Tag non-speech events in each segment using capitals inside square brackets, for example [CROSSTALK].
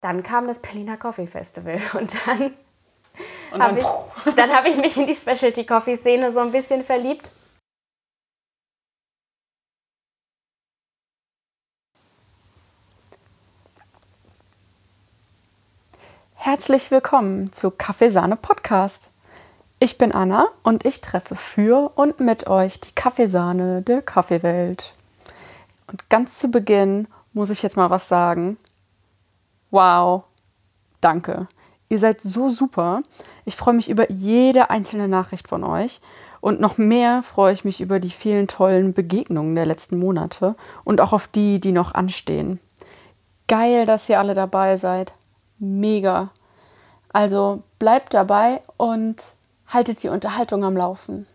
Dann kam das Berliner Coffee Festival [LAUGHS] und dann habe ich, [LAUGHS] dann hab ich mich in die Specialty Coffee Szene so ein bisschen verliebt. Herzlich willkommen zu Kaffeesahne Podcast. Ich bin Anna und ich treffe für und mit euch die Kaffeesahne der Kaffeewelt. Und ganz zu Beginn muss ich jetzt mal was sagen. Wow, danke. Ihr seid so super. Ich freue mich über jede einzelne Nachricht von euch. Und noch mehr freue ich mich über die vielen tollen Begegnungen der letzten Monate und auch auf die, die noch anstehen. Geil, dass ihr alle dabei seid. Mega. Also bleibt dabei und haltet die Unterhaltung am Laufen.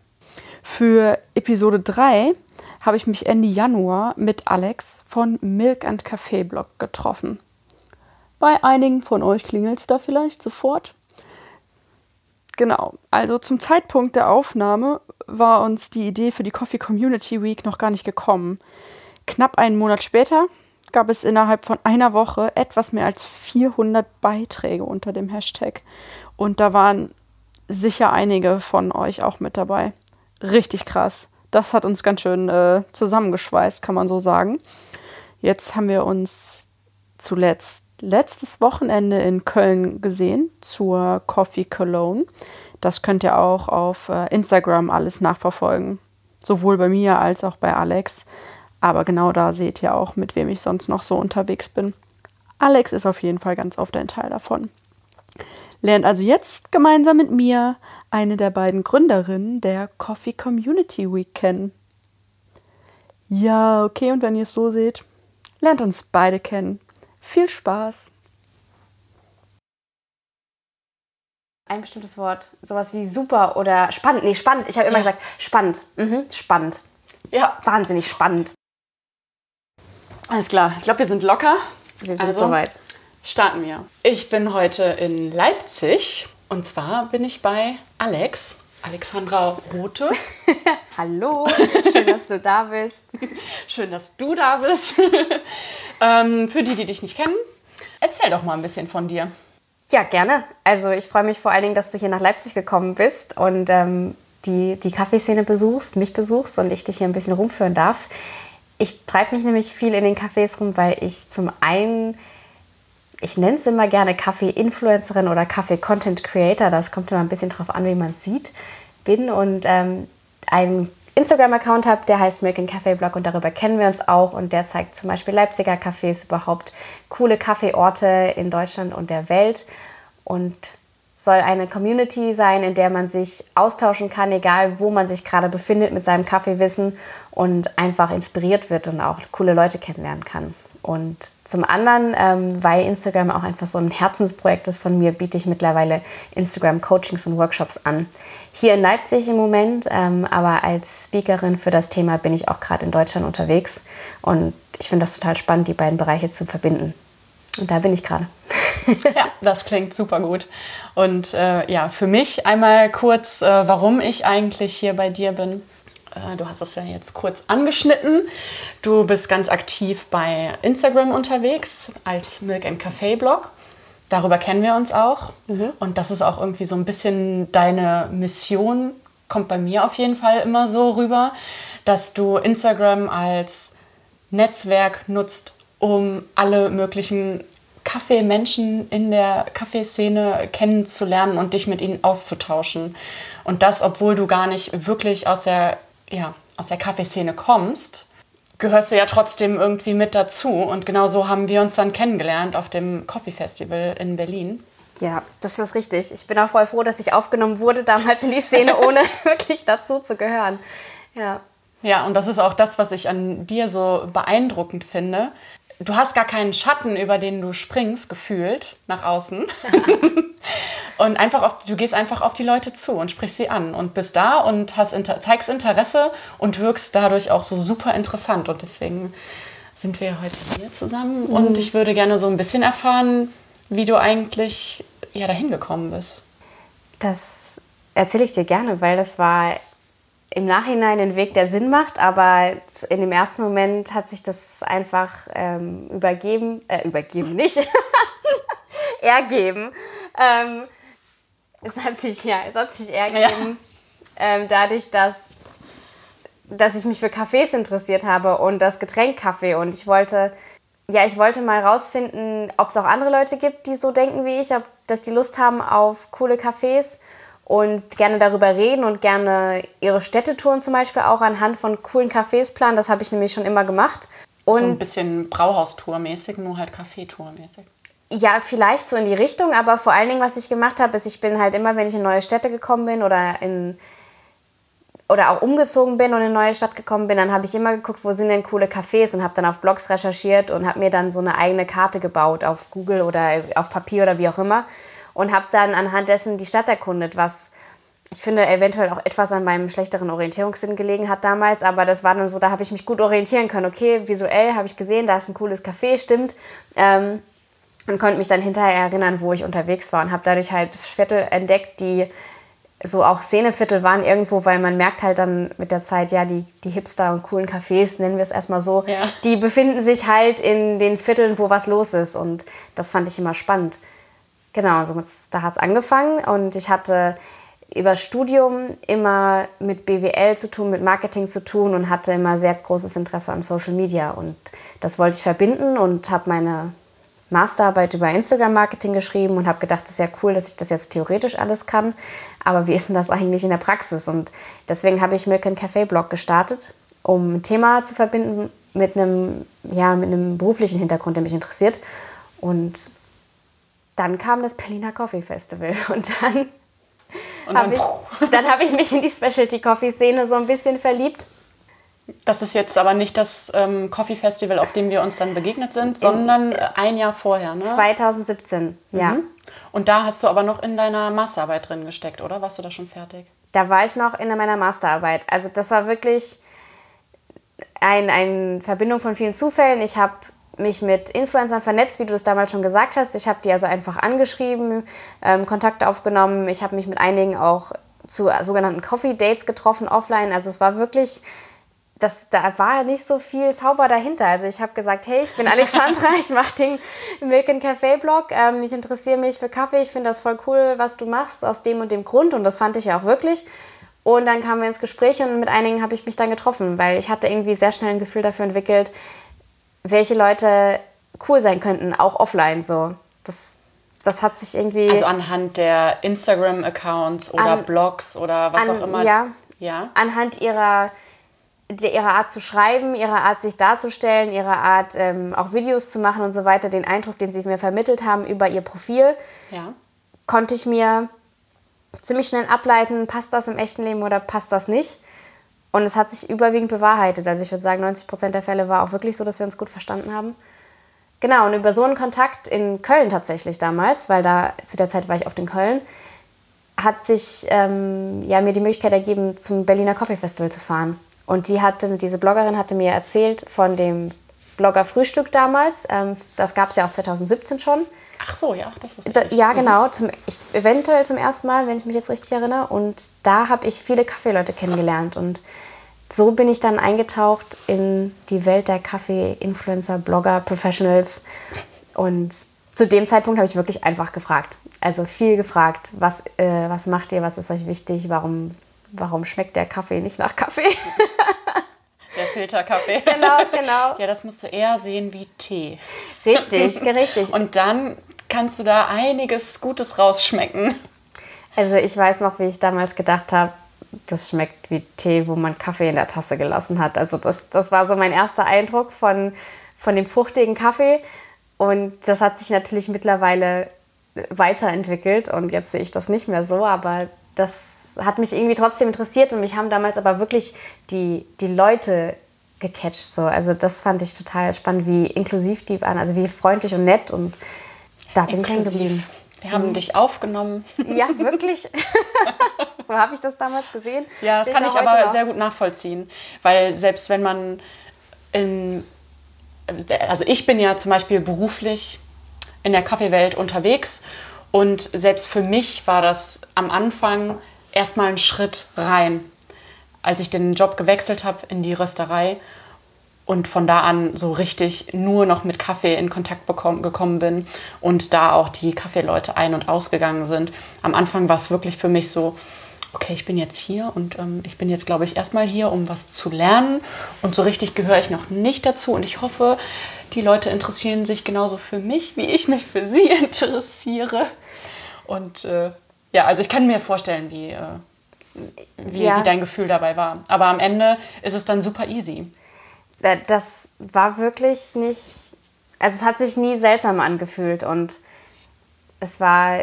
Für Episode 3 habe ich mich Ende Januar mit Alex von Milk and Café Blog getroffen. Bei einigen von euch klingelt es da vielleicht sofort. Genau, also zum Zeitpunkt der Aufnahme war uns die Idee für die Coffee Community Week noch gar nicht gekommen. Knapp einen Monat später gab es innerhalb von einer Woche etwas mehr als 400 Beiträge unter dem Hashtag. Und da waren sicher einige von euch auch mit dabei. Richtig krass das hat uns ganz schön äh, zusammengeschweißt, kann man so sagen. Jetzt haben wir uns zuletzt letztes Wochenende in Köln gesehen zur Coffee Cologne. Das könnt ihr auch auf äh, Instagram alles nachverfolgen. Sowohl bei mir als auch bei Alex. Aber genau da seht ihr auch, mit wem ich sonst noch so unterwegs bin. Alex ist auf jeden Fall ganz oft ein Teil davon. Lernt also jetzt gemeinsam mit mir eine der beiden Gründerinnen der Coffee Community Week kennen. Ja, okay, und wenn ihr es so seht, lernt uns beide kennen. Viel Spaß! Ein bestimmtes Wort, sowas wie super oder spannend. Nee, spannend. Ich habe immer ja. gesagt, spannend. Mhm, spannend. Ja. Wahnsinnig spannend. Alles klar, ich glaube, wir sind locker. Wir sind also, soweit. Starten wir. Ich bin heute in Leipzig und zwar bin ich bei Alex, Alexandra Rote. [LAUGHS] Hallo, schön, dass du da bist. [LAUGHS] Schön, dass du da bist. [LAUGHS] ähm, für die, die dich nicht kennen, erzähl doch mal ein bisschen von dir. Ja, gerne. Also ich freue mich vor allen Dingen, dass du hier nach Leipzig gekommen bist und ähm, die, die Kaffeeszene besuchst, mich besuchst und ich dich hier ein bisschen rumführen darf. Ich treibe mich nämlich viel in den Cafés rum, weil ich zum einen ich nenne es immer gerne Kaffee-Influencerin oder Kaffee-Content-Creator, das kommt immer ein bisschen drauf an, wie man es sieht, bin und ähm, einen Instagram-Account habe, der heißt Milk Café Blog und darüber kennen wir uns auch und der zeigt zum Beispiel Leipziger Cafés, überhaupt coole Kaffeeorte in Deutschland und der Welt und soll eine Community sein, in der man sich austauschen kann, egal wo man sich gerade befindet mit seinem Kaffeewissen und einfach inspiriert wird und auch coole Leute kennenlernen kann. Und zum anderen, ähm, weil Instagram auch einfach so ein Herzensprojekt ist von mir, biete ich mittlerweile Instagram-Coachings und Workshops an. Hier in Leipzig im Moment, ähm, aber als Speakerin für das Thema bin ich auch gerade in Deutschland unterwegs. Und ich finde das total spannend, die beiden Bereiche zu verbinden. Und da bin ich gerade. [LAUGHS] ja, das klingt super gut. Und äh, ja, für mich einmal kurz, äh, warum ich eigentlich hier bei dir bin. Äh, du hast es ja jetzt kurz angeschnitten. Du bist ganz aktiv bei Instagram unterwegs als Milk and Café Blog. Darüber kennen wir uns auch. Mhm. Und das ist auch irgendwie so ein bisschen deine Mission, kommt bei mir auf jeden Fall immer so rüber, dass du Instagram als Netzwerk nutzt, um alle möglichen Kaffeemenschen in der Kaffeeszene kennenzulernen und dich mit ihnen auszutauschen. Und das, obwohl du gar nicht wirklich aus der, ja, aus der Kaffeeszene kommst, gehörst du ja trotzdem irgendwie mit dazu. Und genau so haben wir uns dann kennengelernt auf dem Coffee Festival in Berlin. Ja, das ist richtig. Ich bin auch voll froh, dass ich aufgenommen wurde damals in die Szene, [LAUGHS] ohne [LAUGHS] wirklich dazu zu gehören. Ja. Ja, und das ist auch das, was ich an dir so beeindruckend finde, du hast gar keinen Schatten, über den du springst, gefühlt nach außen. [LAUGHS] und einfach auf, du gehst einfach auf die Leute zu und sprichst sie an und bist da und hast inter, zeigst Interesse und wirkst dadurch auch so super interessant. Und deswegen sind wir heute hier zusammen. Mhm. Und ich würde gerne so ein bisschen erfahren, wie du eigentlich ja, dahin gekommen bist. Das erzähle ich dir gerne, weil das war im Nachhinein ein Weg, der Sinn macht, aber in dem ersten Moment hat sich das einfach ähm, übergeben, äh, übergeben nicht. [LAUGHS] ergeben. Ähm, es hat sich, ja, es hat sich ergeben, ja. ähm, dadurch, dass, dass ich mich für Kaffees interessiert habe und das Getränk Kaffee. Und ich wollte, ja, ich wollte mal rausfinden, ob es auch andere Leute gibt, die so denken wie ich, ob, dass die Lust haben auf coole Cafés und gerne darüber reden und gerne ihre Städtetouren zum Beispiel auch anhand von coolen Cafés planen. Das habe ich nämlich schon immer gemacht. Und so ein bisschen Brauhaustour-mäßig, nur halt Kaffeetour-mäßig. Ja, vielleicht so in die Richtung, aber vor allen Dingen, was ich gemacht habe, ist, ich bin halt immer, wenn ich in neue Städte gekommen bin oder in oder auch umgezogen bin und in eine neue Stadt gekommen bin, dann habe ich immer geguckt, wo sind denn coole Cafés und habe dann auf Blogs recherchiert und habe mir dann so eine eigene Karte gebaut auf Google oder auf Papier oder wie auch immer und habe dann anhand dessen die Stadt erkundet, was ich finde eventuell auch etwas an meinem schlechteren Orientierungssinn gelegen hat damals, aber das war dann so, da habe ich mich gut orientieren können. Okay, visuell habe ich gesehen, da ist ein cooles Café, stimmt. Ähm, und konnte mich dann hinterher erinnern, wo ich unterwegs war und habe dadurch halt Viertel entdeckt, die so auch Szeneviertel waren irgendwo, weil man merkt halt dann mit der Zeit, ja, die, die Hipster und coolen Cafés, nennen wir es erstmal so, ja. die befinden sich halt in den Vierteln, wo was los ist und das fand ich immer spannend. Genau, so da hat es angefangen und ich hatte über Studium immer mit BWL zu tun, mit Marketing zu tun und hatte immer sehr großes Interesse an Social Media und das wollte ich verbinden und habe meine Masterarbeit über Instagram-Marketing geschrieben und habe gedacht, das ist ja cool, dass ich das jetzt theoretisch alles kann. Aber wie ist denn das eigentlich in der Praxis? Und deswegen habe ich Milk Café Blog gestartet, um ein Thema zu verbinden mit einem, ja, mit einem beruflichen Hintergrund, der mich interessiert. Und dann kam das Berliner Coffee Festival [LAUGHS] und dann, dann habe ich, [LAUGHS] hab ich mich in die Specialty Coffee Szene so ein bisschen verliebt das ist jetzt aber nicht das ähm, Coffee Festival, auf dem wir uns dann begegnet sind, sondern in, ein Jahr vorher, ne? 2017, ja. Mhm. Und da hast du aber noch in deiner Masterarbeit drin gesteckt, oder? Warst du da schon fertig? Da war ich noch in meiner Masterarbeit. Also das war wirklich eine ein Verbindung von vielen Zufällen. Ich habe mich mit Influencern vernetzt, wie du es damals schon gesagt hast. Ich habe die also einfach angeschrieben, ähm, Kontakt aufgenommen. Ich habe mich mit einigen auch zu sogenannten Coffee Dates getroffen, offline. Also es war wirklich das, da war nicht so viel Zauber dahinter. Also ich habe gesagt, hey, ich bin Alexandra, [LAUGHS] ich mache den Milk Café Blog. Ähm, ich interessiere mich für Kaffee, ich finde das voll cool, was du machst, aus dem und dem Grund. Und das fand ich ja auch wirklich. Und dann kamen wir ins Gespräch und mit einigen habe ich mich dann getroffen, weil ich hatte irgendwie sehr schnell ein Gefühl dafür entwickelt, welche Leute cool sein könnten, auch offline so. Das, das hat sich irgendwie... Also anhand der Instagram-Accounts oder an, Blogs oder was an, auch immer. Ja, ja, anhand ihrer ihre Art zu schreiben, ihre Art sich darzustellen, ihre Art ähm, auch Videos zu machen und so weiter, den Eindruck, den sie mir vermittelt haben über ihr Profil, ja. konnte ich mir ziemlich schnell ableiten, passt das im echten Leben oder passt das nicht. Und es hat sich überwiegend bewahrheitet. Also ich würde sagen, 90 Prozent der Fälle war auch wirklich so, dass wir uns gut verstanden haben. Genau, und über so einen Kontakt in Köln tatsächlich damals, weil da zu der Zeit war ich oft in Köln, hat sich ähm, ja, mir die Möglichkeit ergeben, zum Berliner Coffee Festival zu fahren. Und die hatte, diese Bloggerin hatte mir erzählt von dem Blogger Frühstück damals. Ähm, das gab es ja auch 2017 schon. Ach so, ja, das wusste ich. Nicht. Ja, genau. Zum, ich, eventuell zum ersten Mal, wenn ich mich jetzt richtig erinnere. Und da habe ich viele Kaffeeleute kennengelernt. Und so bin ich dann eingetaucht in die Welt der Kaffee-Influencer, Blogger, Professionals. Und zu dem Zeitpunkt habe ich wirklich einfach gefragt. Also viel gefragt, was, äh, was macht ihr, was ist euch wichtig, warum warum schmeckt der Kaffee nicht nach Kaffee? [LAUGHS] Der Filterkaffee. Genau, genau. [LAUGHS] Ja, das musst du eher sehen wie Tee. Richtig, [LAUGHS] richtig. Und dann kannst du da einiges Gutes rausschmecken. Also ich weiß noch, wie ich damals gedacht habe, das schmeckt wie Tee, wo man Kaffee in der Tasse gelassen hat. Also das, das war so mein erster Eindruck von, von dem fruchtigen Kaffee. Und das hat sich natürlich mittlerweile weiterentwickelt und jetzt sehe ich das nicht mehr so, aber das hat mich irgendwie trotzdem interessiert und mich haben damals aber wirklich die, die Leute gecatcht. So. Also das fand ich total spannend, wie inklusiv die waren, also wie freundlich und nett und da bin inklusiv. ich hängen geblieben. Wir haben mhm. dich aufgenommen. Ja, [LAUGHS] wirklich. [LAUGHS] so habe ich das damals gesehen. Ja, das Sehe kann ich, aber noch. sehr gut nachvollziehen, weil selbst wenn man in, also ich bin ja zum Beispiel beruflich in der Kaffeewelt unterwegs und selbst für mich war das am Anfang erstmal einen Schritt rein, als ich den Job gewechselt habe in die Rösterei. Und von da an so richtig nur noch mit Kaffee in Kontakt bekommen, gekommen bin und da auch die Kaffeeleute ein- und ausgegangen sind. Am Anfang war es wirklich für mich so, okay, ich bin jetzt hier und ähm, ich bin jetzt, glaube ich, erstmal hier, um was zu lernen und so richtig gehöre ich noch nicht dazu und ich hoffe, die Leute interessieren sich genauso für mich, wie ich mich für sie [LAUGHS] interessiere. Und äh, ja, also ich kann mir vorstellen, wie, äh, wie, Ja. wie dein Gefühl dabei war. Aber am Ende ist es dann super easy. Äh, Das war wirklich nicht. Also, es hat sich nie seltsam angefühlt und es war,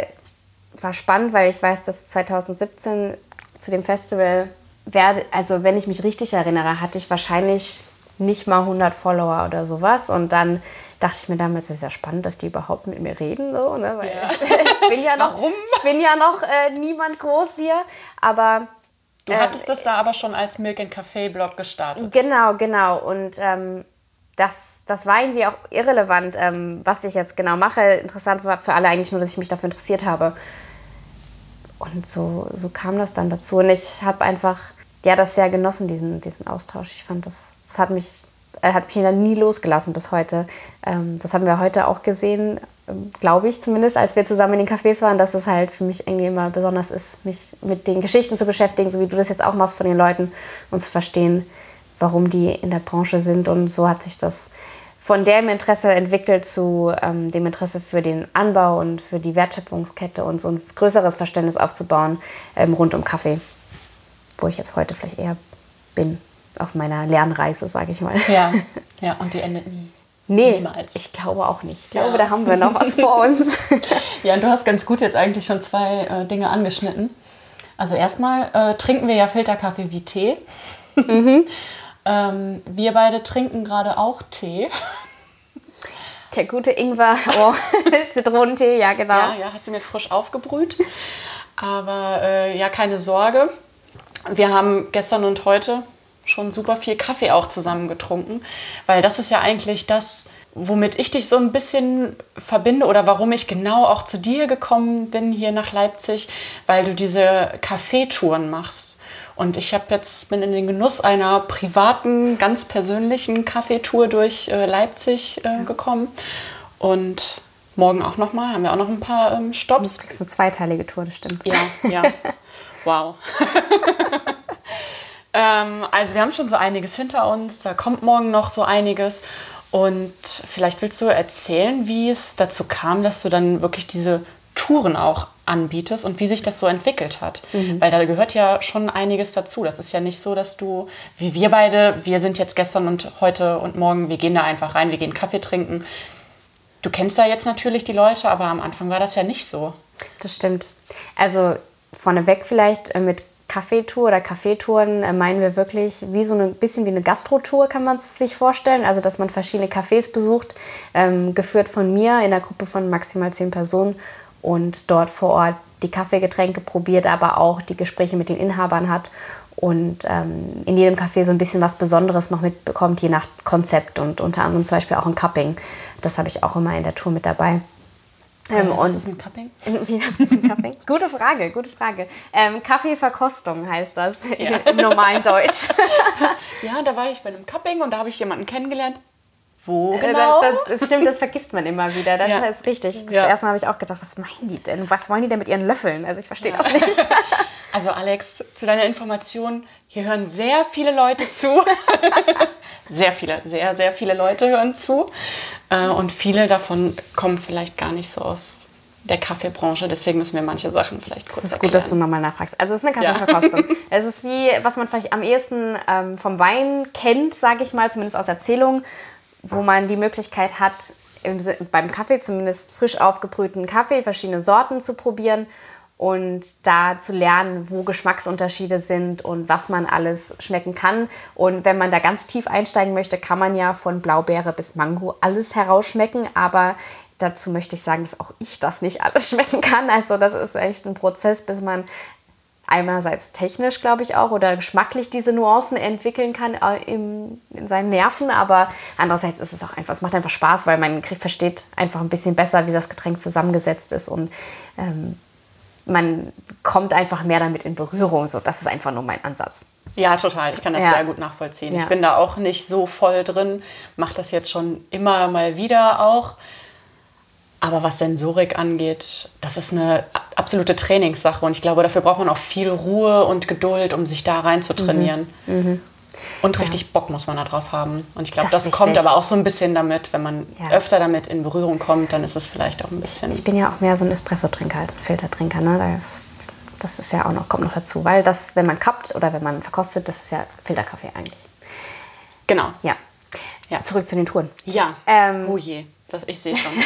war spannend, weil ich weiß, dass 2017 zu dem Festival, werde, also wenn ich mich richtig erinnere, hatte ich wahrscheinlich nicht mal 100 Follower oder sowas. Und dann dachte ich mir damals, das ist ja spannend, dass die überhaupt mit mir reden, so, ne? weil Ja. [LAUGHS] ich bin ja noch, Warum? Ich bin ja noch äh, niemand groß hier, aber Du hattest das da aber schon als Milk and Café Blog gestartet. Genau, genau. Und ähm, das, das war irgendwie auch irrelevant, ähm, was ich jetzt genau mache. Interessant war für alle eigentlich nur, dass ich mich dafür interessiert habe. Und so, so kam das dann dazu. Und ich habe einfach, ja, das sehr genossen, diesen, diesen Austausch. Ich fand, das, das hat mich, äh, hat mich nie losgelassen bis heute. Ähm, das haben wir heute auch gesehen, ähm, glaube ich zumindest, als wir zusammen in den Cafés waren, dass es halt für mich irgendwie immer besonders ist, mich mit den Geschichten zu beschäftigen, so wie du das jetzt auch machst von den Leuten und zu verstehen, warum die in der Branche sind. Und so hat sich das von dem Interesse entwickelt zu ähm, dem Interesse für den Anbau und für die Wertschöpfungskette und so ein größeres Verständnis aufzubauen ähm, rund um Kaffee, wo ich jetzt heute vielleicht eher bin auf meiner Lernreise, sage ich mal. Ja, [LAUGHS] ja, und die endet nie. Nee, Niemals. ich glaube auch nicht. Ich glaube, Ja. da haben wir noch was vor [LAUGHS] uns. Ja, und du hast ganz gut jetzt eigentlich schon zwei äh, Dinge angeschnitten. Also erstmal äh, trinken wir ja Filterkaffee wie Tee. [LAUGHS] ähm, wir beide trinken gerade auch Tee. Der gute Ingwer, oh, [LAUGHS] Zitronentee, ja genau. Ja, ja, hast du mir frisch aufgebrüht. Aber äh, ja, keine Sorge. Wir haben gestern und heute schon super viel Kaffee auch zusammen getrunken, weil das ist ja eigentlich das, womit ich dich so ein bisschen verbinde oder warum ich genau auch zu dir gekommen bin hier nach Leipzig, weil du diese Kaffeetouren machst. Und ich habe jetzt bin in den Genuss einer privaten, ganz persönlichen Kaffeetour durch äh, Leipzig äh, gekommen und morgen auch noch mal haben wir auch noch ein paar ähm, Stops. Du kriegst eine zweiteilige Tour, das stimmt. Ja, ja. [LAUGHS] Wow. [LAUGHS] ähm, also wir haben schon so einiges hinter uns. Da kommt morgen noch so einiges. Und vielleicht willst du erzählen, wie es dazu kam, dass du dann wirklich diese Touren auch anbietest und wie sich das so entwickelt hat. Weil da gehört ja schon einiges dazu. Das ist ja nicht so, dass du, wie wir beide, wir sind jetzt gestern und heute und morgen, wir gehen da einfach rein, wir gehen Kaffee trinken. Du kennst da jetzt natürlich die Leute, aber am Anfang war das ja nicht so. Das stimmt. Also vorneweg vielleicht äh, mit Kaffeetour oder Kaffeetouren äh, meinen wir wirklich wie so ein bisschen wie eine Gastrotour, kann man es sich vorstellen. Also dass man verschiedene Cafés besucht, ähm, geführt von mir in einer Gruppe von maximal zehn Personen und dort vor Ort die Kaffeegetränke probiert, aber auch die Gespräche mit den Inhabern hat und ähm, in jedem Café so ein bisschen was Besonderes noch mitbekommt, je nach Konzept und unter anderem zum Beispiel auch ein Cupping. Das habe ich auch immer in der Tour mit dabei. Ähm, Was und [LAUGHS] ist ein Cupping? wie das ist ein Kaffee? gute Frage, gute Frage. Ähm, Kaffeeverkostung heißt das [LAUGHS] im normalen Deutsch. [LAUGHS] Ja, da war ich bei einem Cupping und da habe ich jemanden kennengelernt. Wo Äh, genau? Das, das stimmt, das vergisst man immer wieder. Das Ja. ist richtig. Das Ja. erste Mal habe ich auch gedacht, was meinen die denn? Was wollen die denn mit ihren Löffeln? Also ich verstehe das nicht. [LAUGHS] also Alex, zu deiner Information, hier hören sehr viele Leute zu. [LAUGHS] sehr viele, sehr, sehr viele Leute hören zu. Äh, Und viele davon kommen vielleicht gar nicht so aus der Kaffeebranche. Deswegen müssen wir manche Sachen vielleicht kurz Es ist gut, dass du erklären. nochmal nachfragst. Also es ist eine Kaffeeverkostung. [LAUGHS] es ist wie, was man vielleicht am ehesten ähm, vom Wein kennt, sage ich mal, zumindest aus Erzählungen, wo man die Möglichkeit hat, im, beim Kaffee zumindest frisch aufgebrühten Kaffee, verschiedene Sorten zu probieren und da zu lernen, wo Geschmacksunterschiede sind und was man alles schmecken kann. Und wenn man da ganz tief einsteigen möchte, kann man ja von Blaubeere bis Mango alles herausschmecken, aber dazu möchte ich sagen, dass auch ich das nicht alles [LAUGHS] schmecken kann. Also das ist echt ein Prozess, bis man einerseits technisch, glaube ich auch, oder geschmacklich diese Nuancen entwickeln kann äh, im, in seinen Nerven, aber andererseits ist es auch einfach, es macht einfach Spaß, weil man versteht einfach ein bisschen besser, wie das Getränk zusammengesetzt ist und ähm, man kommt einfach mehr damit in Berührung. So, das ist einfach nur mein Ansatz. Ja, total. Ich kann das Ja. sehr gut nachvollziehen. Ja. Ich bin da auch nicht so voll drin, mache das jetzt schon immer mal wieder auch. Aber was Sensorik angeht, das ist eine absolute Trainingssache. Und ich glaube, dafür braucht man auch viel Ruhe und Geduld, um sich da rein zu trainieren. Und richtig Bock muss man da drauf haben. Und ich glaube, Mhm. Das das, kommt aber auch so ein bisschen damit, wenn man Ja. öfter damit in Berührung kommt, dann ist es vielleicht auch ein bisschen. Ich bin ja auch mehr so ein Espresso-Trinker als ein Filtertrinker. Ne? Das, das ist ja auch noch, kommt noch dazu. Weil das, wenn man kappt oder wenn man verkostet, das ist ja Filterkaffee eigentlich. genau. Ja. Ja. Zurück zu den Touren. Ja. Ähm, oh je, das, ich sehe schon. [LAUGHS]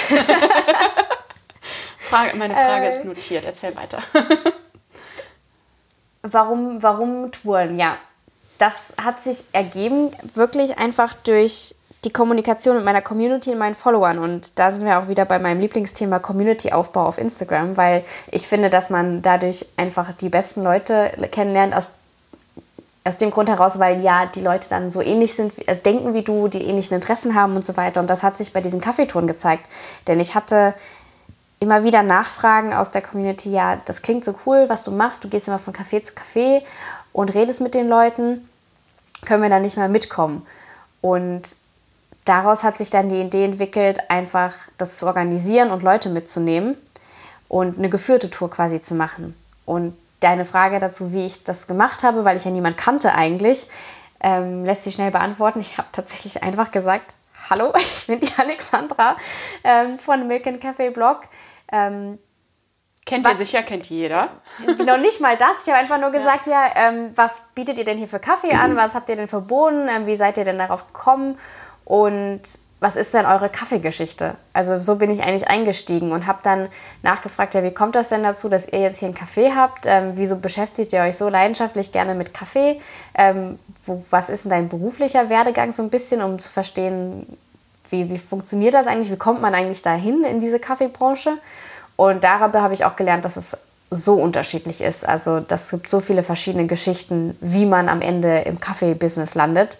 Frage, meine Frage Äh. ist notiert. Erzähl weiter. [LAUGHS] Warum, warum Touren? Ja, das hat sich ergeben, wirklich einfach durch die Kommunikation mit meiner Community und meinen Followern. Und da sind wir auch wieder bei meinem Lieblingsthema Community-Aufbau auf Instagram, weil ich finde, dass man dadurch einfach die besten Leute kennenlernt aus aus dem Grund heraus, weil ja die Leute dann so ähnlich sind, äh, denken wie du, die ähnlichen Interessen haben und so weiter. Und das hat sich bei diesen Kaffeetouren gezeigt. Denn ich hatte immer wieder Nachfragen aus der Community, ja, das klingt so cool, was du machst, du gehst immer von Café zu Café und redest mit den Leuten, können wir da nicht mal mitkommen? Und daraus hat sich dann die Idee entwickelt, einfach das zu organisieren und Leute mitzunehmen und eine geführte Tour quasi zu machen. Und deine Frage dazu, wie ich das gemacht habe, weil ich ja niemand kannte eigentlich, ähm, lässt sich schnell beantworten. Ich habe tatsächlich einfach gesagt, hallo, [LAUGHS] ich bin die Alexandra ähm, von Milk and Café Blog. Ähm, Kennt Was- ihr sicher, kennt jeder. [LAUGHS] noch nicht mal das. Ich habe einfach nur gesagt, ja, ähm, was bietet ihr denn hier für Kaffee an? Was habt ihr denn verboten? Ähm, wie seid ihr denn darauf gekommen? Und was ist denn eure Kaffeegeschichte? Also so bin ich eigentlich eingestiegen und habe dann nachgefragt, ja, wie kommt das denn dazu, dass ihr jetzt hier einen Kaffee habt? Ähm, wieso beschäftigt ihr euch so leidenschaftlich gerne mit Kaffee? Ähm, wo, was ist denn dein beruflicher Werdegang so ein bisschen, um zu verstehen, wie, wie funktioniert das eigentlich? Wie kommt man eigentlich dahin in diese Kaffeebranche? Und darüber habe ich auch gelernt, dass es so unterschiedlich ist. Also das gibt so viele verschiedene Geschichten, wie man am Ende im Kaffee-Business landet.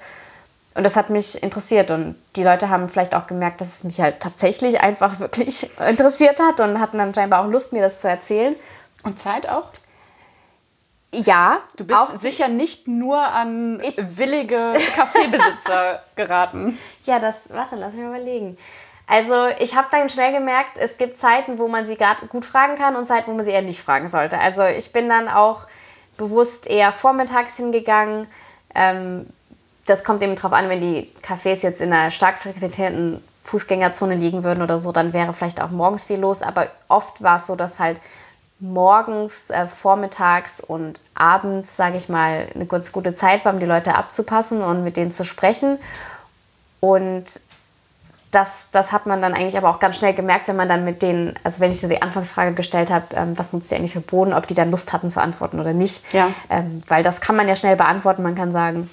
Und das hat mich interessiert und die Leute haben vielleicht auch gemerkt, dass es mich halt tatsächlich einfach [LAUGHS] wirklich interessiert hat und hatten dann scheinbar auch Lust, mir das zu erzählen. Und Zeit auch? Ja, Du bist auch, sicher nicht nur an Ich- willige Kaffeebesitzer [LAUGHS] geraten. Ja, das, warte, lass mich überlegen. Also ich habe dann schnell gemerkt, es gibt Zeiten, wo man sie grad gut fragen kann und Zeiten, wo man sie eher nicht fragen sollte. Also ich bin dann auch bewusst eher vormittags hingegangen. Ähm, das kommt eben drauf an, wenn die Cafés jetzt in einer stark frequentierten Fußgängerzone liegen würden oder so, dann wäre vielleicht auch morgens viel los. Aber oft war es so, dass halt morgens, äh, vormittags und abends, sage ich mal, eine ganz gute Zeit war, um die Leute abzupassen und mit denen zu sprechen. Und das, das hat man dann eigentlich aber auch ganz schnell gemerkt, wenn man dann mit denen, also wenn ich so die Anfangsfrage gestellt habe, ähm, was nutzt ihr eigentlich für Boden, ob die dann Lust hatten zu antworten oder nicht. Ja. Ähm, weil das kann man ja schnell beantworten. Man kann sagen,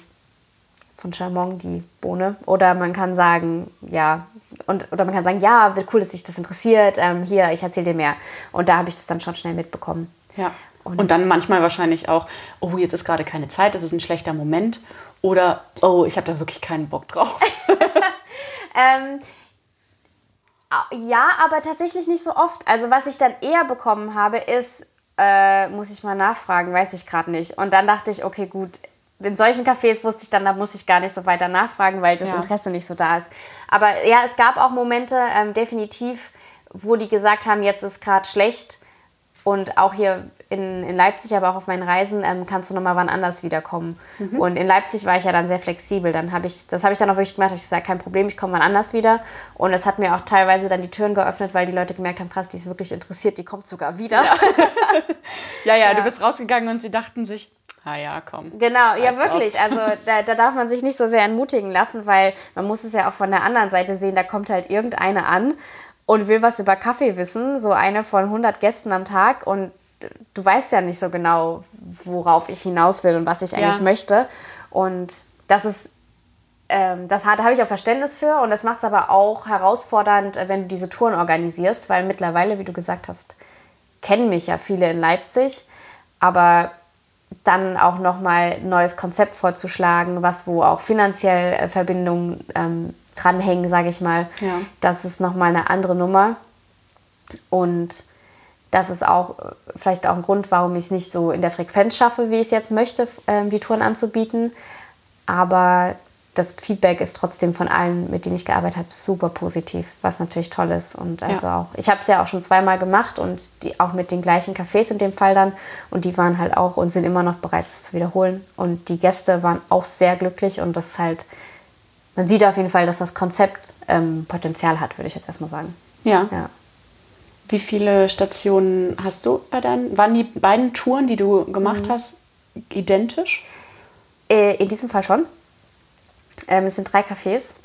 von Chamon die Bohne. Oder man kann sagen, ja, und, oder man kann sagen, ja, wird cool, dass dich das interessiert. Ähm, hier, ich erzähle dir mehr. Und da habe ich das dann schon schnell mitbekommen. Ja. Und- Und, dann manchmal wahrscheinlich auch, oh, jetzt ist gerade keine Zeit, das ist ein schlechter Moment. Oder, oh, ich habe da wirklich keinen Bock drauf. [LAUGHS] [LAUGHS] Ähm, ja, aber tatsächlich nicht so oft. Also was ich dann eher bekommen habe, ist, äh, muss ich mal nachfragen, weiß ich gerade nicht. Und dann dachte ich, okay, gut. In solchen Cafés wusste ich dann, da muss ich gar nicht so weiter nachfragen, weil das Ja. Interesse nicht so da ist. Aber ja, es gab auch Momente, ähm, definitiv, wo die gesagt haben, jetzt ist gerade schlecht. Und auch hier in, in Leipzig, aber auch auf meinen Reisen, ähm, kannst du nochmal wann anders wiederkommen. Und in Leipzig war ich ja dann sehr flexibel. Dann habe ich, das habe ich dann auch wirklich gemacht, habe ich gesagt, kein Problem, ich komme wann anders wieder. Und es hat mir auch teilweise dann die Türen geöffnet, weil die Leute gemerkt haben, krass, die ist wirklich interessiert, die kommt sogar wieder. ja, [LAUGHS] ja, du bist rausgegangen und sie dachten sich, ah ja, komm. Genau, ja Weiß wirklich. Also [LAUGHS] da, da darf man sich nicht so sehr entmutigen lassen, weil man muss es ja auch von der anderen Seite sehen, da kommt halt irgendeine an und will was über Kaffee wissen, so eine von 100 Gästen am Tag und du weißt ja nicht so genau, worauf ich hinaus will und was ich eigentlich Ja. möchte. Und das ist, ähm, das hat- da habe ich auch Verständnis für und das macht es aber auch herausfordernd, äh, wenn du diese Touren organisierst, weil mittlerweile, wie du gesagt hast, kennen mich ja viele in Leipzig, aber dann auch nochmal ein neues Konzept vorzuschlagen, was wo auch finanziell äh, Verbindungen ähm, dranhängen, sage ich mal, Ja. das ist nochmal eine andere Nummer. Und Das ist auch äh, vielleicht auch ein Grund, warum ich es nicht so in der Frequenz schaffe, wie ich es jetzt möchte, ähm, die Touren anzubieten. Aber das Feedback ist trotzdem von allen, mit denen ich gearbeitet habe, super positiv, was natürlich toll ist. Und also ja. auch, ich habe es ja auch schon zweimal gemacht und die auch mit den gleichen Cafés in dem Fall dann. Und die waren halt auch und sind immer noch bereit, es zu wiederholen. Und die Gäste waren auch sehr glücklich und das ist halt, man sieht auf jeden Fall, dass das Konzept ähm, Potenzial hat, würde ich jetzt erstmal sagen. Ja. ja. Wie viele Stationen hast du bei deinen, waren die beiden Touren, die du gemacht mhm. hast, identisch? Äh, in diesem Fall schon. Ähm, es sind drei Cafés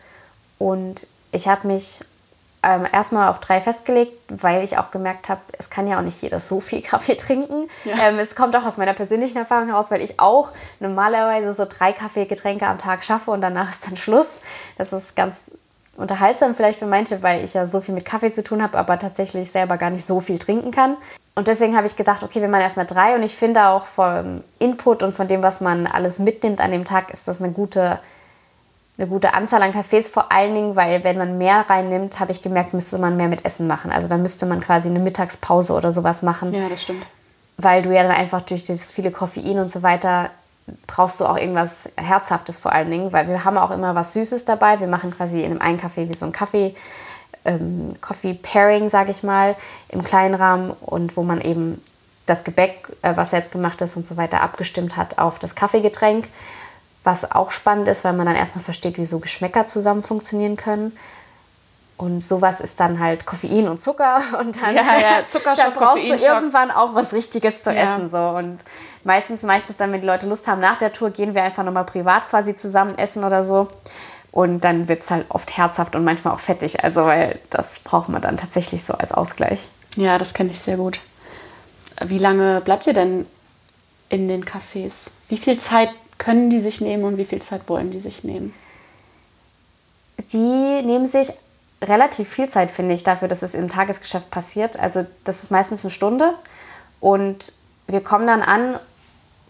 und ich habe mich ähm, erstmal auf drei festgelegt, weil ich auch gemerkt habe, es kann ja auch nicht jeder so viel [LAUGHS] Kaffee trinken. Ja. Ähm, es kommt auch aus meiner persönlichen Erfahrung heraus, weil ich auch normalerweise so drei Kaffeegetränke am Tag schaffe und danach ist dann Schluss. Das ist ganz unterhaltsam vielleicht für manche, weil ich ja so viel mit Kaffee zu tun habe, aber tatsächlich selber gar nicht so viel trinken kann. Und deswegen habe ich gedacht, okay, wir machen erstmal drei und ich finde auch vom Input und von dem, was man alles mitnimmt an dem Tag, ist das eine gute eine gute Anzahl an Cafés, vor allen Dingen, weil wenn man mehr reinnimmt, habe ich gemerkt, müsste man mehr mit Essen machen. Also da müsste man quasi eine Mittagspause oder sowas machen. Ja, das stimmt. Weil du ja dann einfach durch das viele Koffein und so weiter brauchst du auch irgendwas Herzhaftes vor allen Dingen, weil wir haben auch immer was Süßes dabei. Wir machen quasi in einem einen Kaffee wie so ein Kaffee, ähm, Coffee Pairing, sage ich mal, im kleinen Rahmen und wo man eben das Gebäck, äh, was selbst gemacht ist und so weiter, abgestimmt hat auf das Kaffeegetränk was auch spannend ist, weil man dann erstmal versteht, wie so Geschmäcker zusammen funktionieren können. Und sowas ist dann halt Koffein und Zucker [LAUGHS] und dann, ja, ja, [LAUGHS] dann brauchst du irgendwann auch was Richtiges zu ja. essen. So. Und meistens mache ich das dann, wenn die Leute Lust haben, nach der Tour gehen wir einfach nochmal privat quasi zusammen essen oder so. Und dann wird es halt oft herzhaft und manchmal auch fettig. Also, weil das braucht man dann tatsächlich so als Ausgleich. Ja, das kenne ich sehr gut. Wie lange bleibt ihr denn in den Cafés? Wie viel Zeit können die sich nehmen und wie viel Zeit wollen die sich nehmen? Die nehmen sich relativ viel Zeit, finde ich, dafür, dass es im Tagesgeschäft passiert. Also das ist meistens eine Stunde und wir kommen dann an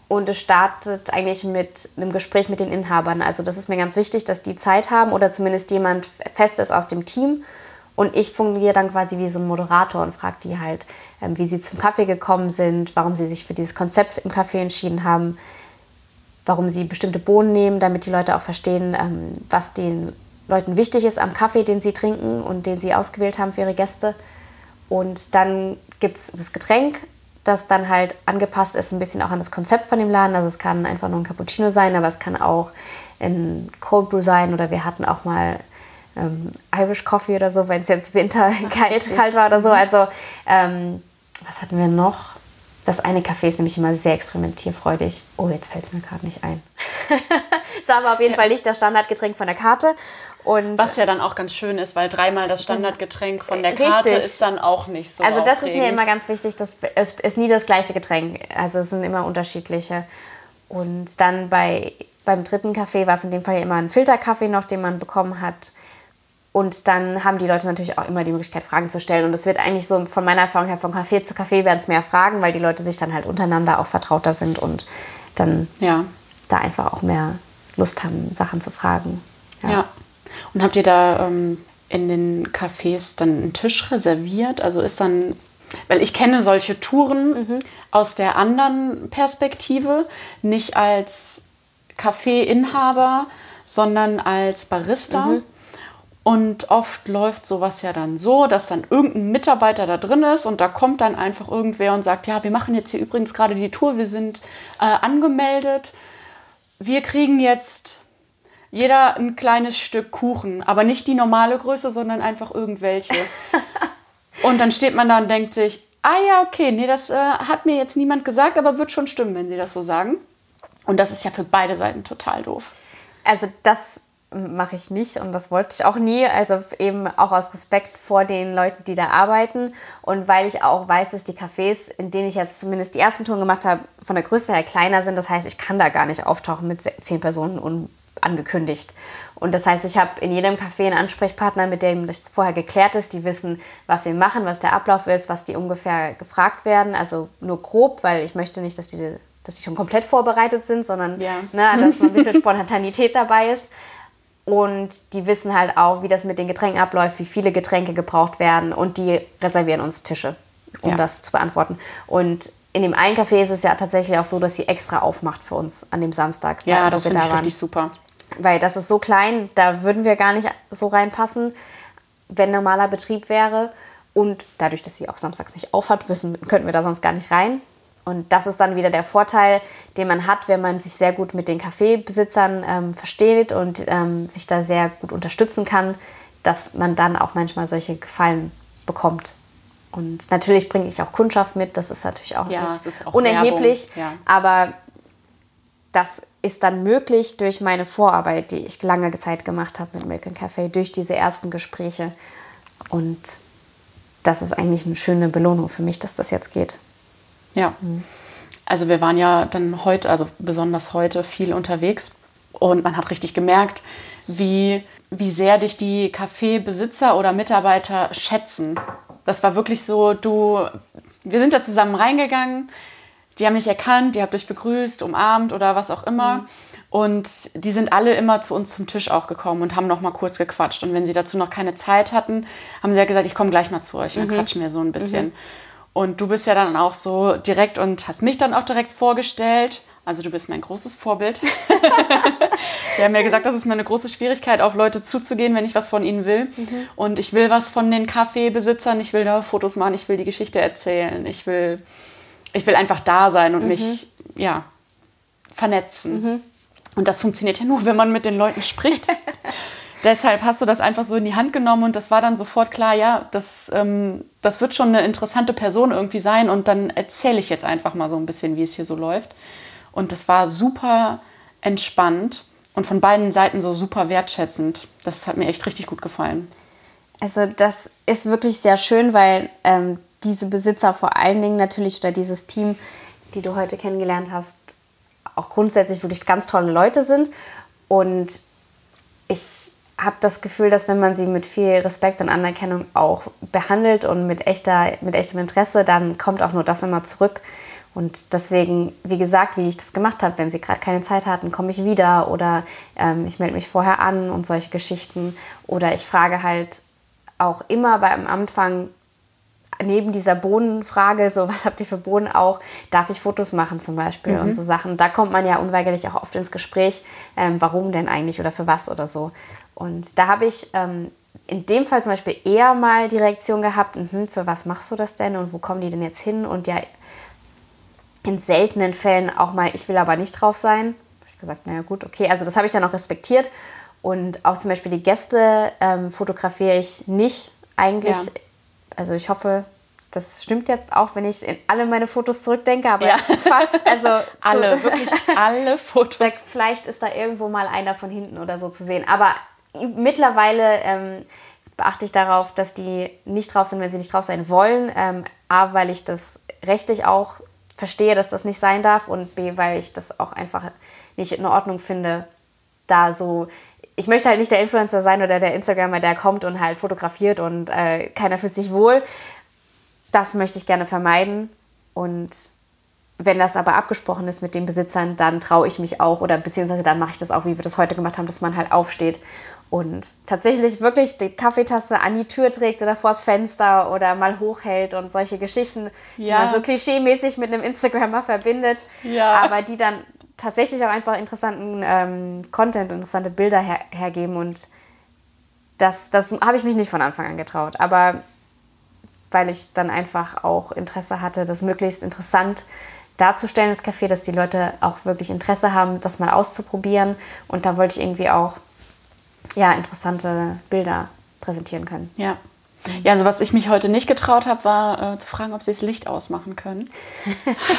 und es startet eigentlich mit einem Gespräch mit den Inhabern. Also das ist mir ganz wichtig, dass die Zeit haben oder zumindest jemand fest ist aus dem Team. Und ich fungiere dann quasi wie so ein Moderator und frage die halt, ähm, wie sie zum Kaffee gekommen sind, warum sie sich für dieses Konzept im Kaffee entschieden haben, warum sie bestimmte Bohnen nehmen, damit die Leute auch verstehen, ähm, was den Leuten wichtig ist am Kaffee, den sie trinken und den sie ausgewählt haben für ihre Gäste. Und dann gibt es das Getränk, das dann halt angepasst ist, ein bisschen auch an das Konzept von dem Laden. Also es kann einfach nur ein Cappuccino sein, aber es kann auch ein Cold Brew sein oder wir hatten auch mal ähm, Irish Coffee oder so, wenn es jetzt Winter [LAUGHS] kalt, kalt war oder so. Also ähm, was hatten wir noch? Das eine Café ist nämlich immer sehr experimentierfreudig. Oh, jetzt fällt es mir gerade nicht ein. Es war aber auf jeden ja. Fall nicht das Standardgetränk von der Karte. Und Was ja dann auch ganz schön ist, weil dreimal das Standardgetränk von der Karte Richtig. ist dann auch nicht so. Also das aufregend. ist mir immer ganz wichtig, dass es ist nie das gleiche Getränk. Also es sind immer unterschiedliche. Und dann bei, beim dritten Kaffee war es in dem Fall immer ein Filterkaffee noch, den man bekommen hat. Und dann haben die Leute natürlich auch immer die Möglichkeit, Fragen zu stellen. Und es wird eigentlich so von meiner Erfahrung her von Café zu Café werden es mehr Fragen, weil die Leute sich dann halt untereinander auch vertrauter sind und dann ja. da einfach auch mehr Lust haben, Sachen zu fragen. Ja. ja. Und habt ihr da ähm, in den Cafés dann einen Tisch reserviert? Also ist dann, weil ich kenne solche Touren mhm. aus der anderen Perspektive, nicht als Kaffeeinhaber, sondern als Barista. Mhm. Und oft läuft sowas ja dann so, dass dann irgendein Mitarbeiter da drin ist und da kommt dann einfach irgendwer und sagt, ja, wir machen jetzt hier übrigens gerade die Tour, wir sind äh, angemeldet. Wir kriegen jetzt jeder ein kleines Stück Kuchen, aber nicht die normale Größe, sondern einfach irgendwelche. [LAUGHS] und dann steht man da und denkt sich, ah ja, okay, nee, das äh, hat mir jetzt niemand gesagt, aber wird schon stimmen, wenn sie das so sagen. Und das ist ja für beide Seiten total doof. Also das mache ich nicht und das wollte ich auch nie. Also eben auch aus Respekt vor den Leuten, die da arbeiten und weil ich auch weiß, dass die Cafés, in denen ich jetzt zumindest die ersten Touren gemacht habe, von der Größe her kleiner sind. Das heißt, ich kann da gar nicht auftauchen mit zehn Personen unangekündigt. Und das heißt, ich habe in jedem Café einen Ansprechpartner, mit dem das vorher geklärt ist. Die wissen, was wir machen, was der Ablauf ist, was die ungefähr gefragt werden. Also nur grob, weil ich möchte nicht, dass die dass die schon komplett vorbereitet sind, sondern ja. ne, dass ein bisschen [LAUGHS] Spontanität dabei ist. Und die wissen halt auch, wie das mit den Getränken abläuft, wie viele Getränke gebraucht werden und die reservieren uns Tische. um Ja. das zu beantworten. Und in dem einen Café ist es ja tatsächlich auch so, dass sie extra aufmacht für uns an dem Samstag. Ja, das finde da ich richtig super. Weil das ist so klein, da würden wir gar nicht so reinpassen, wenn normaler Betrieb wäre. Und dadurch, dass sie auch samstags nicht aufhat, wissen, könnten wir da sonst gar nicht rein. Und das ist dann wieder der Vorteil, den man hat, wenn man sich sehr gut mit den Kaffeebesitzern ähm, versteht und ähm, sich da sehr gut unterstützen kann, dass man dann auch manchmal solche Gefallen bekommt. Und natürlich bringe ich auch Kundschaft mit, das ist natürlich auch Ja, nicht auch unerheblich. Ja. Aber das ist dann möglich durch meine Vorarbeit, die ich lange Zeit gemacht habe mit Milk Café, durch diese ersten Gespräche. Und das ist eigentlich eine schöne Belohnung für mich, dass das jetzt geht. Ja. Also wir waren ja dann heute, also besonders heute, viel unterwegs und man hat richtig gemerkt, wie, wie sehr dich die Kaffeebesitzer oder Mitarbeiter schätzen. Das war wirklich so, du, wir sind da zusammen reingegangen, die haben dich erkannt, die habt euch begrüßt, umarmt oder was auch immer. Und die sind alle immer zu uns zum Tisch auch gekommen und haben noch mal kurz gequatscht. Und wenn sie dazu noch keine Zeit hatten, haben sie ja gesagt, ich komme gleich mal zu euch und dann quatschen wir so ein bisschen. Und du bist ja dann auch so direkt und hast mich dann auch direkt vorgestellt. Also du bist mein großes Vorbild. [LAUGHS] Sie haben mir gesagt, das ist meine große Schwierigkeit, auf Leute zuzugehen, wenn ich was von ihnen will. Und ich will was von den Kaffeebesitzern, ich will da Fotos machen, ich will die Geschichte erzählen, ich will, ich will einfach da sein und mich, ja, vernetzen. Und das funktioniert ja nur, wenn man mit den Leuten spricht. [LAUGHS] Deshalb hast du das einfach so in die Hand genommen und das war dann sofort klar, ja, das, ähm, das wird schon eine interessante Person irgendwie sein und dann erzähle ich jetzt einfach mal so ein bisschen, wie es hier so läuft. Und das war super entspannt und von beiden Seiten so super wertschätzend. Das hat mir echt richtig gut gefallen. Also das ist wirklich sehr schön, weil ähm, diese Besitzer vor allen Dingen natürlich oder dieses Team, die du heute kennengelernt hast, auch grundsätzlich wirklich ganz tolle Leute sind. Und ich habe das Gefühl, dass wenn man sie mit viel Respekt und Anerkennung auch behandelt und mit, echter, mit echtem Interesse, dann kommt auch nur das immer zurück. Und deswegen, wie gesagt, wie ich das gemacht habe, wenn sie gerade keine Zeit hatten, komme ich wieder oder ähm, ich melde mich vorher an und solche Geschichten. Oder ich frage halt auch immer beim Anfang neben dieser Bohnenfrage, so [LAUGHS] was habt ihr für Bohnen auch, darf ich Fotos machen zum Beispiel und so Sachen. Da kommt man ja unweigerlich auch oft ins Gespräch, ähm, warum denn eigentlich oder für was oder so. Und da habe ich ähm, in dem Fall zum Beispiel eher mal die Reaktion gehabt, mhm, für was machst du das denn und wo kommen die denn jetzt hin? Und ja, in seltenen Fällen auch mal, ich will aber nicht drauf sein. Ich gesagt, naja gut, okay, also das habe ich dann auch respektiert. Und auch zum Beispiel die Gäste ähm, fotografiere ich nicht eigentlich. Ja. Also ich hoffe, das stimmt jetzt auch, wenn ich in alle meine Fotos zurückdenke, aber Ja. fast, also [LAUGHS] Alle, wirklich alle [LAUGHS] Fotos. Vielleicht- Vielleicht ist da irgendwo mal einer von hinten oder so zu sehen. Aber mittlerweile ähm, beachte ich darauf, dass die nicht drauf sind, wenn sie nicht drauf sein wollen. Ähm, A, weil ich das rechtlich auch verstehe, dass das nicht sein darf. Und B, weil ich das auch einfach nicht in Ordnung finde, da so. Ich möchte halt nicht der Influencer sein oder der Instagrammer, der kommt und halt fotografiert und äh, keiner fühlt sich wohl. Das möchte ich gerne vermeiden. Und wenn das aber abgesprochen ist mit den Besitzern, dann traue ich mich auch oder beziehungsweise dann mache ich das auch, wie wir das heute gemacht haben, dass man halt aufsteht und tatsächlich wirklich die Kaffeetasse an die Tür trägt oder vors Fenster oder mal hochhält und solche Geschichten, die Ja. man so klischeemäßig mit einem Instagrammer verbindet, Ja. aber die dann tatsächlich auch einfach interessanten ähm, Content, interessante Bilder her hergeben und das, das habe ich mich nicht von Anfang an getraut, aber weil ich dann einfach auch Interesse hatte, das möglichst interessant darzustellen, das Café, dass die Leute auch wirklich Interesse haben, das mal auszuprobieren. Und da wollte ich irgendwie auch ja, interessante Bilder präsentieren können. Ja. Ja, also was ich mich heute nicht getraut habe, war äh, zu fragen, ob sie das Licht ausmachen können. [LAUGHS]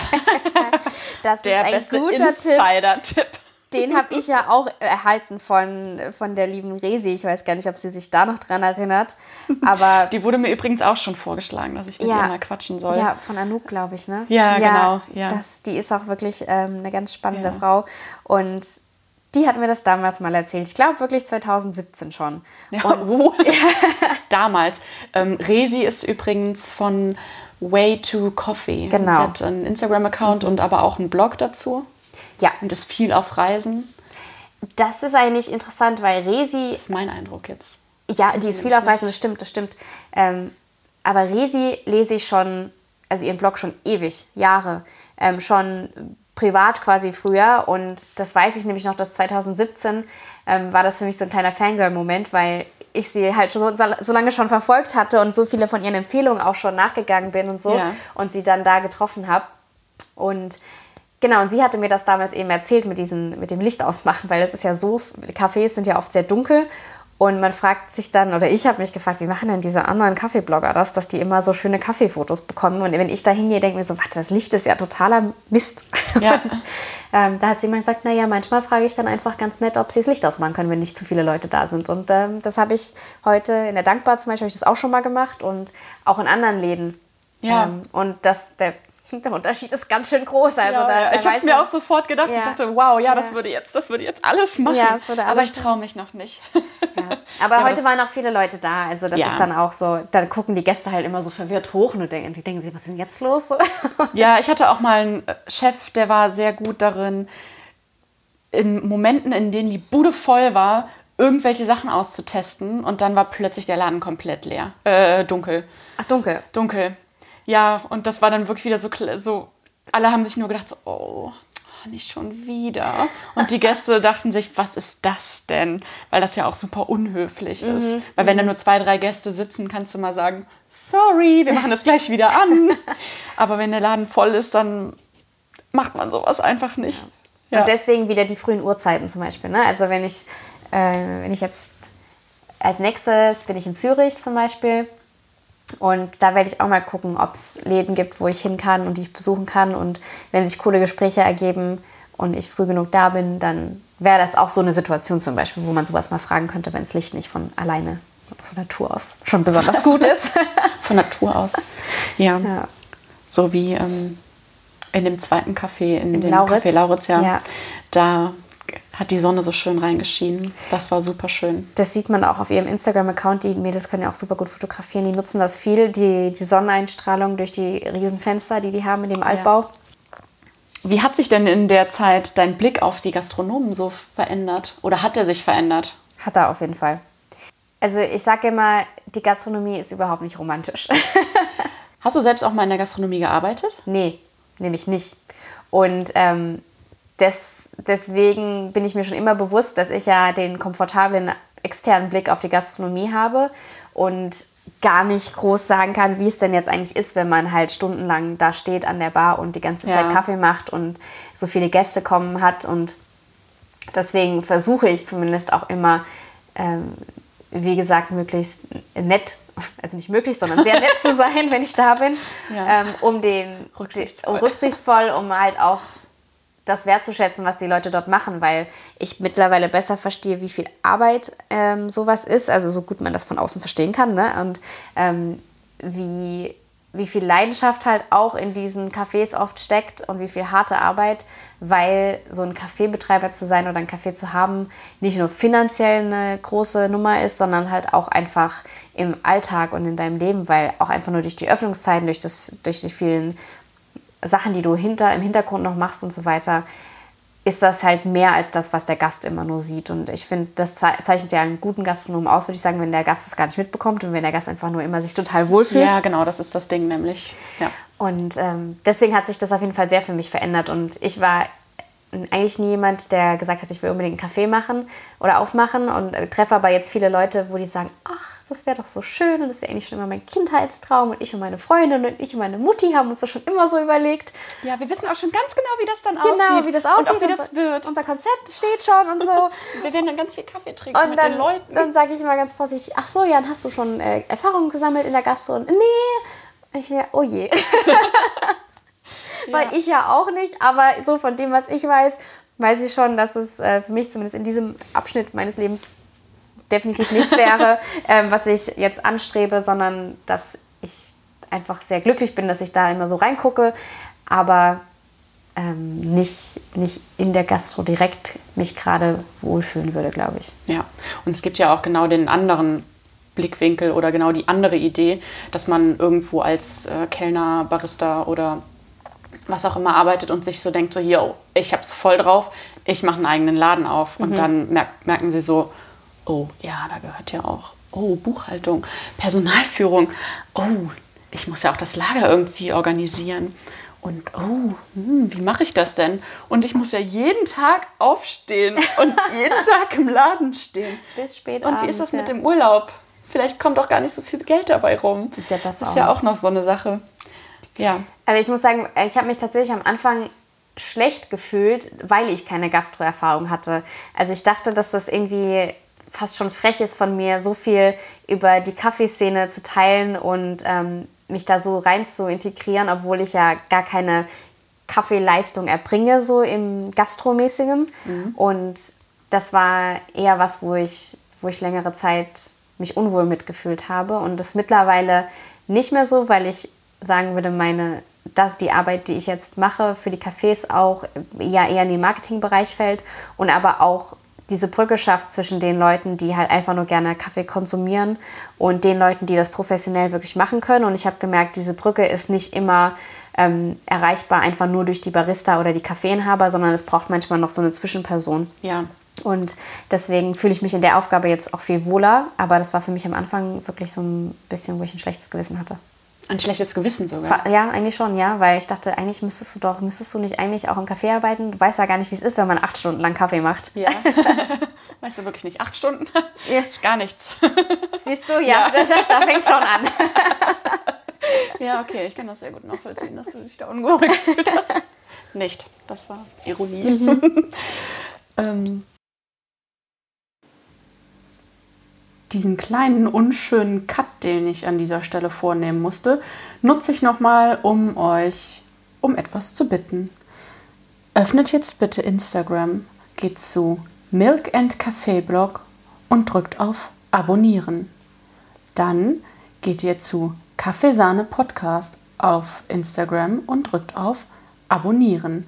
Das Der ist ein beste guter Tipp. Insider-Tipp. Den habe ich ja auch erhalten von, von der lieben Resi. Ich weiß gar nicht, ob sie sich da noch dran erinnert. Aber [LAUGHS] Die wurde mir übrigens auch schon vorgeschlagen, dass ich mit Ja. ihr mal quatschen soll. Ja, von Anouk, glaube ich, ne? Ja, genau, ja. Das, die ist auch wirklich ähm, eine ganz spannende Ja. Frau. Und die hat mir das damals mal erzählt. Ich glaube wirklich 2017 schon. Ja, Und [LAUGHS] uh, [LAUGHS] damals. Ähm, Resi ist übrigens von Way to Coffee. Genau. Sie hat einen Instagram-Account und aber auch einen Blog dazu. ja, Und ist viel auf Reisen. das ist eigentlich interessant, weil Resi, Das ist mein Eindruck jetzt. ja, die ist viel auf Reisen, das stimmt, das stimmt. Ähm, aber Resi lese ich schon also ihren Blog schon ewig, Jahre, ähm, schon privat quasi früher. Und das weiß ich nämlich noch, dass 2017 ähm, war das für mich so ein kleiner Fangirl-Moment, weil ich sie halt schon so, so, lange schon verfolgt hatte und so viele von ihren Empfehlungen auch schon nachgegangen bin und so ja. und sie dann da getroffen habe. Und genau, und sie hatte mir das damals eben erzählt mit, diesen, mit dem Licht ausmachen, weil das ist ja so, Cafés sind ja oft sehr dunkel und man fragt sich dann, oder ich habe mich gefragt, wie machen denn diese anderen Kaffeeblogger das, dass die immer so schöne Kaffeefotos bekommen? Und wenn ich da hingehe, denke ich mir so, warte, das Licht ist ja totaler Mist. [LAUGHS] Ja. Und ähm, da hat sie immer gesagt, naja, manchmal frage ich dann einfach ganz nett, ob sie das Licht ausmachen können, wenn nicht zu viele Leute da sind. Und ähm, das habe ich heute in der Dankbar zum Beispiel, habe ich das auch schon mal gemacht und auch in anderen Läden. Ja. Ähm, und das, der der Unterschied ist ganz schön groß. Also ja, da, ja. ich habe es mir auch sofort gedacht. Ja. Ich dachte, wow, ja, das würde jetzt, das würde jetzt alles machen. Alles aber ich traue mich noch nicht. Aber [LAUGHS] heute waren auch viele Leute da. Also das ist dann auch so, dann gucken die Gäste halt immer so verwirrt hoch und denken, die denken sich, was ist denn jetzt los? [LAUGHS] ja, ich hatte auch mal einen äh, Chef, der war sehr gut darin, in Momenten, in denen die Bude voll war, irgendwelche Sachen auszutesten und dann war plötzlich der Laden komplett leer. Äh, dunkel. Ach, dunkel. Dunkel. Ja, und das war dann wirklich wieder so, so alle haben sich nur gedacht, so, oh, nicht schon wieder. Und die Gäste [LAUGHS] dachten sich, was ist das denn? Weil das ja auch super unhöflich ist. Mhm. Weil wenn da nur zwei, drei Gäste sitzen, kannst du mal sagen, sorry, wir machen das gleich wieder an. [LAUGHS] Aber wenn der Laden voll ist, dann macht man sowas einfach nicht. Ja. Ja. Und deswegen wieder die frühen Uhrzeiten zum Beispiel. Ne? Also wenn ich, äh, wenn ich jetzt als nächstes bin ich in Zürich zum Beispiel und da werde ich auch mal gucken, ob es Läden gibt, wo ich hin kann und die ich besuchen kann. Und wenn sich coole Gespräche ergeben und ich früh genug da bin, dann wäre das auch so eine Situation zum Beispiel, wo man sowas mal fragen könnte, wenn das Licht nicht von alleine, von Natur aus schon besonders [LAUGHS] gut ist. von Natur aus. Ja. ja. So wie ähm, in dem zweiten Café, in, in dem Lauritz. Café Lauritz, ja. ja. Da hat die Sonne so schön reingeschienen. Das war super schön. Das sieht man auch auf ihrem Instagram-Account. Die Mädels können ja auch super gut fotografieren. Die nutzen das viel, die, die Sonneneinstrahlung durch die Riesenfenster, die die haben in dem Altbau. Ja. Wie hat sich denn in der Zeit dein Blick auf die Gastronomen so verändert? Oder hat er sich verändert? Hat er auf jeden Fall. Also ich sage immer, die Gastronomie ist überhaupt nicht romantisch. [LAUGHS] Hast du selbst auch mal in der Gastronomie gearbeitet? Nee, nämlich nicht. Und ähm, des, deswegen bin ich mir schon immer bewusst, dass ich ja den komfortablen externen Blick auf die Gastronomie habe und gar nicht groß sagen kann, wie es denn jetzt eigentlich ist, wenn man halt stundenlang da steht an der Bar und die ganze Zeit ja. Kaffee macht und so viele Gäste kommen hat. Und deswegen versuche ich zumindest auch immer, ähm, wie gesagt, möglichst nett, also nicht möglich, sondern sehr nett [LAUGHS] zu sein, wenn ich da bin, ja. ähm, um den rücksichtsvoll. um rücksichtsvoll, um halt auch das wertzuschätzen, was die Leute dort machen, weil ich mittlerweile besser verstehe, wie viel Arbeit ähm, sowas ist, also so gut man das von außen verstehen kann, ne? und ähm, wie, wie viel Leidenschaft halt auch in diesen Cafés oft steckt und wie viel harte Arbeit, weil so ein Kaffeebetreiber zu sein oder ein Café zu haben nicht nur finanziell eine große Nummer ist, sondern halt auch einfach im Alltag und in deinem Leben, weil auch einfach nur durch die Öffnungszeiten, durch, das, durch die vielen Sachen, die du hinter, im Hintergrund noch machst und so weiter, ist das halt mehr als das, was der Gast immer nur sieht. Und ich finde, das zeichnet ja einen guten Gastronomen aus, würde ich sagen, wenn der Gast es gar nicht mitbekommt und wenn der Gast einfach nur immer sich total wohlfühlt. Ja, genau, das ist das Ding nämlich. Ja. Und ähm, deswegen hat sich das auf jeden Fall sehr für mich verändert. Und ich war eigentlich nie jemand, der gesagt hat, ich will unbedingt einen Kaffee machen oder aufmachen und äh, treffe aber jetzt viele Leute, wo die sagen, ach, das wäre doch so schön und das ist ja eigentlich schon immer mein Kindheitstraum und ich und meine Freundin und ich und meine Mutti haben uns das schon immer so überlegt. Ja, wir wissen auch schon ganz genau, wie das dann genau, aussieht. Genau, wie das aussieht. Und auch wie das wird. Unser Konzept steht schon und so. [LAUGHS] wir werden dann ganz viel Kaffee trinken und mit dann, den Leuten. Dann sage ich immer ganz vorsichtig, ach so, Jan, hast du schon äh, Erfahrungen gesammelt in der Gastro? Und nee. Und ich mir, oh je. [LAUGHS] Weil ja. ich ja auch nicht, aber so von dem, was ich weiß, weiß ich schon, dass es äh, für mich zumindest in diesem Abschnitt meines Lebens definitiv nichts wäre, [LAUGHS] ähm, was ich jetzt anstrebe, sondern dass ich einfach sehr glücklich bin, dass ich da immer so reingucke, aber ähm, nicht, nicht in der Gastro direkt mich gerade wohlfühlen würde, glaube ich. Ja, und es gibt ja auch genau den anderen Blickwinkel oder genau die andere Idee, dass man irgendwo als äh, Kellner, Barista oder was auch immer arbeitet und sich so denkt, so hier, ich hab's voll drauf, ich mache einen eigenen Laden auf. Und mhm. dann merk, merken sie so, oh ja, da gehört ja auch, oh, Buchhaltung, Personalführung, oh, ich muss ja auch das Lager irgendwie organisieren. Und oh, hm, wie mache ich das denn? Und ich muss ja jeden Tag aufstehen [LAUGHS] und jeden Tag im Laden stehen. Bis spät Und wie ist das mit dem Urlaub? Vielleicht kommt auch gar nicht so viel Geld dabei rum. Ja, das ist auch. ja auch noch so eine Sache. Ja. Aber ich muss sagen, ich habe mich tatsächlich am Anfang schlecht gefühlt, weil ich keine Gastroerfahrung hatte. Also ich dachte, dass das irgendwie fast schon frech ist von mir, so viel über die Kaffeeszene zu teilen und ähm, mich da so rein zu integrieren, obwohl ich ja gar keine Kaffeeleistung erbringe, so im Gastromäßigen. Und das war eher was, wo ich, wo ich längere Zeit mich unwohl mitgefühlt habe. Und das mittlerweile nicht mehr so, weil ich sagen würde, meine, dass die Arbeit, die ich jetzt mache für die Cafés auch ja eher in den Marketingbereich fällt und aber auch diese Brücke schafft zwischen den Leuten, die halt einfach nur gerne Kaffee konsumieren und den Leuten, die das professionell wirklich machen können. Und ich habe gemerkt, diese Brücke ist nicht immer ähm, erreichbar einfach nur durch die Barista oder die Kaffeeinhaber, sondern es braucht manchmal noch so eine Zwischenperson. Ja. Und deswegen fühle ich mich in der Aufgabe jetzt auch viel wohler. Aber das war für mich am Anfang wirklich so ein bisschen, wo ich ein schlechtes Gewissen hatte. Ein schlechtes Gewissen sogar. Ja, eigentlich schon, ja, weil ich dachte, eigentlich müsstest du doch, müsstest du nicht eigentlich auch im Café arbeiten? Du weißt ja gar nicht, wie es ist, wenn man acht Stunden lang Kaffee macht. Ja. [LAUGHS] weißt du wirklich nicht? Acht Stunden? Ja. ist gar nichts. Siehst du, ja, [LAUGHS] Das, da fängt schon an. [LAUGHS] ja, okay, ich kann das sehr gut nachvollziehen, dass du dich da unwohl gefühlt hast. Nicht, das war Ironie. ähm, diesen kleinen unschönen Cut, den ich an dieser Stelle vornehmen musste, nutze ich nochmal, um euch um etwas zu bitten. Öffnet jetzt bitte Instagram, geht zu Milk and Café Blog und drückt auf Abonnieren. Dann geht ihr zu Kaffeesahne Podcast auf Instagram und drückt auf Abonnieren.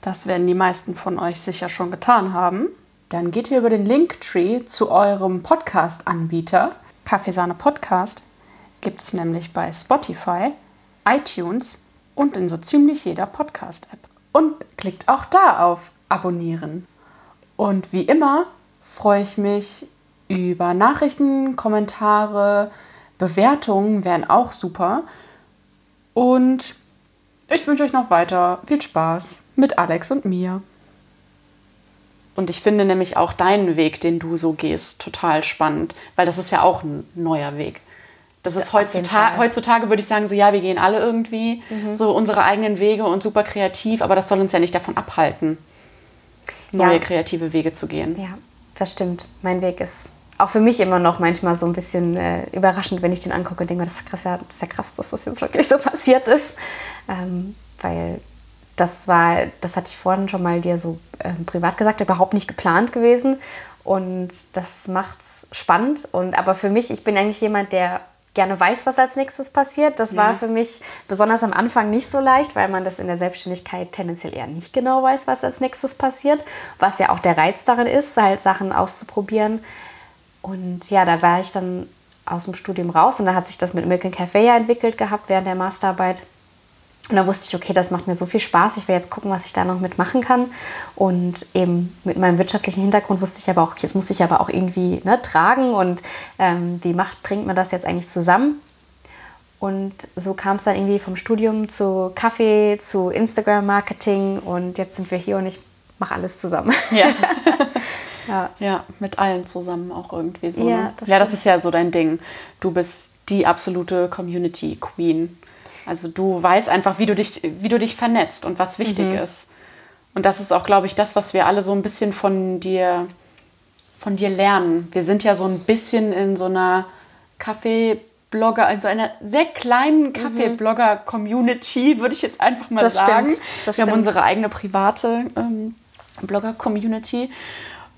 Das werden die meisten von euch sicher schon getan haben. Dann geht ihr über den Linktree zu eurem Podcast-Anbieter. Kaffeesahne Podcast gibt es nämlich bei Spotify, iTunes und in so ziemlich jeder Podcast-App. Und klickt auch da auf Abonnieren. Und wie immer freue ich mich über Nachrichten, Kommentare, Bewertungen wären auch super. Und ich wünsche euch noch weiter viel Spaß mit Alex und mir. Und ich finde nämlich auch deinen Weg, den du so gehst, total spannend, weil das ist ja auch ein neuer Weg. Das ist heutzutage, heutzutage würde ich sagen, so ja, wir gehen alle irgendwie so unsere eigenen Wege und super kreativ, aber das soll uns ja nicht davon abhalten, neue Ja. kreative Wege zu gehen. Ja, das stimmt. Mein Weg ist auch für mich immer noch manchmal so ein bisschen äh, überraschend, wenn ich den angucke und denke, mir, das ist, krass, ja, das ist ja krass, dass das jetzt wirklich so passiert ist. Ähm, weil das war, das hatte ich vorhin schon mal dir so ähm, privat gesagt, überhaupt nicht geplant gewesen. Und das macht's spannend. Und aber für mich, ich bin eigentlich jemand, der gerne weiß, was als nächstes passiert. Das war Ja. für mich besonders am Anfang nicht so leicht, weil man das in der Selbstständigkeit tendenziell eher nicht genau weiß, was als nächstes passiert. Was ja auch der Reiz darin ist, halt Sachen auszuprobieren. Und ja, da war ich dann aus dem Studium raus und da hat sich das mit Milk and Café ja entwickelt gehabt während der Masterarbeit. Und da wusste ich, okay, das macht mir so viel Spaß, ich will jetzt gucken, was ich da noch mitmachen kann. Und eben mit meinem wirtschaftlichen Hintergrund wusste ich aber auch, das muss ich aber auch irgendwie ne, tragen und ähm, wie macht, bringt man das jetzt eigentlich zusammen? Und so kam es dann irgendwie vom Studium zu Kaffee, zu Instagram-Marketing und jetzt sind wir hier und ich mache alles zusammen. Ja. [LAUGHS] ja. Ja, mit allen zusammen auch irgendwie so. Ja, ne? das ja, das ist ja so dein Ding. Du bist die absolute Community Queen. Also du weißt einfach, wie du dich, wie du dich vernetzt und was wichtig Mhm. ist. Und das ist auch, glaube ich, das, was wir alle so ein bisschen von dir, von dir lernen. Wir sind ja so ein bisschen in so einer Kaffeeblogger, in so einer sehr kleinen Kaffeeblogger-Community, würde ich jetzt einfach mal Mhm. Das sagen. stimmt, das wir haben stimmt. unsere eigene private ähm, Blogger-Community,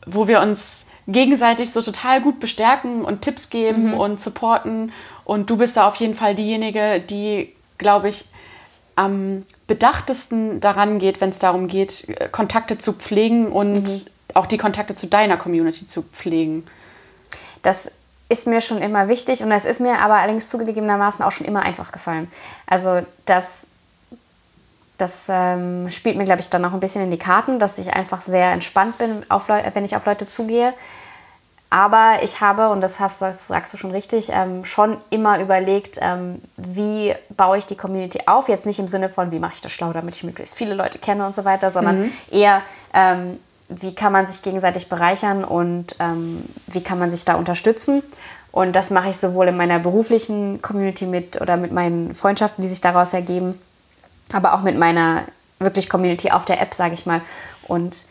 wo wir uns gegenseitig so total gut bestärken und Tipps geben und supporten. Und du bist da auf jeden Fall diejenige, die, glaube ich, am bedachtesten daran geht, wenn es darum geht, Kontakte zu pflegen und auch die Kontakte zu deiner Community zu pflegen. Das ist mir schon immer wichtig und das ist mir aber allerdings zugegebenermaßen auch schon immer einfach gefallen. Also das, das ähm, spielt mir, glaube ich, dann auch ein bisschen in die Karten, dass ich einfach sehr entspannt bin, auf Leu wenn ich auf Leute zugehe. Aber ich habe, und das, hast, sagst du schon richtig, ähm, schon immer überlegt, ähm, wie baue ich die Community auf. Jetzt nicht im Sinne von, wie mache ich das schlau, damit ich möglichst viele Leute kenne und so weiter, sondern mhm. eher, ähm, wie kann man sich gegenseitig bereichern und ähm, wie kann man sich da unterstützen. Und das mache ich sowohl in meiner beruflichen Community mit oder mit meinen Freundschaften, die sich daraus ergeben, aber auch mit meiner wirklich Community auf der App, sage ich mal. Und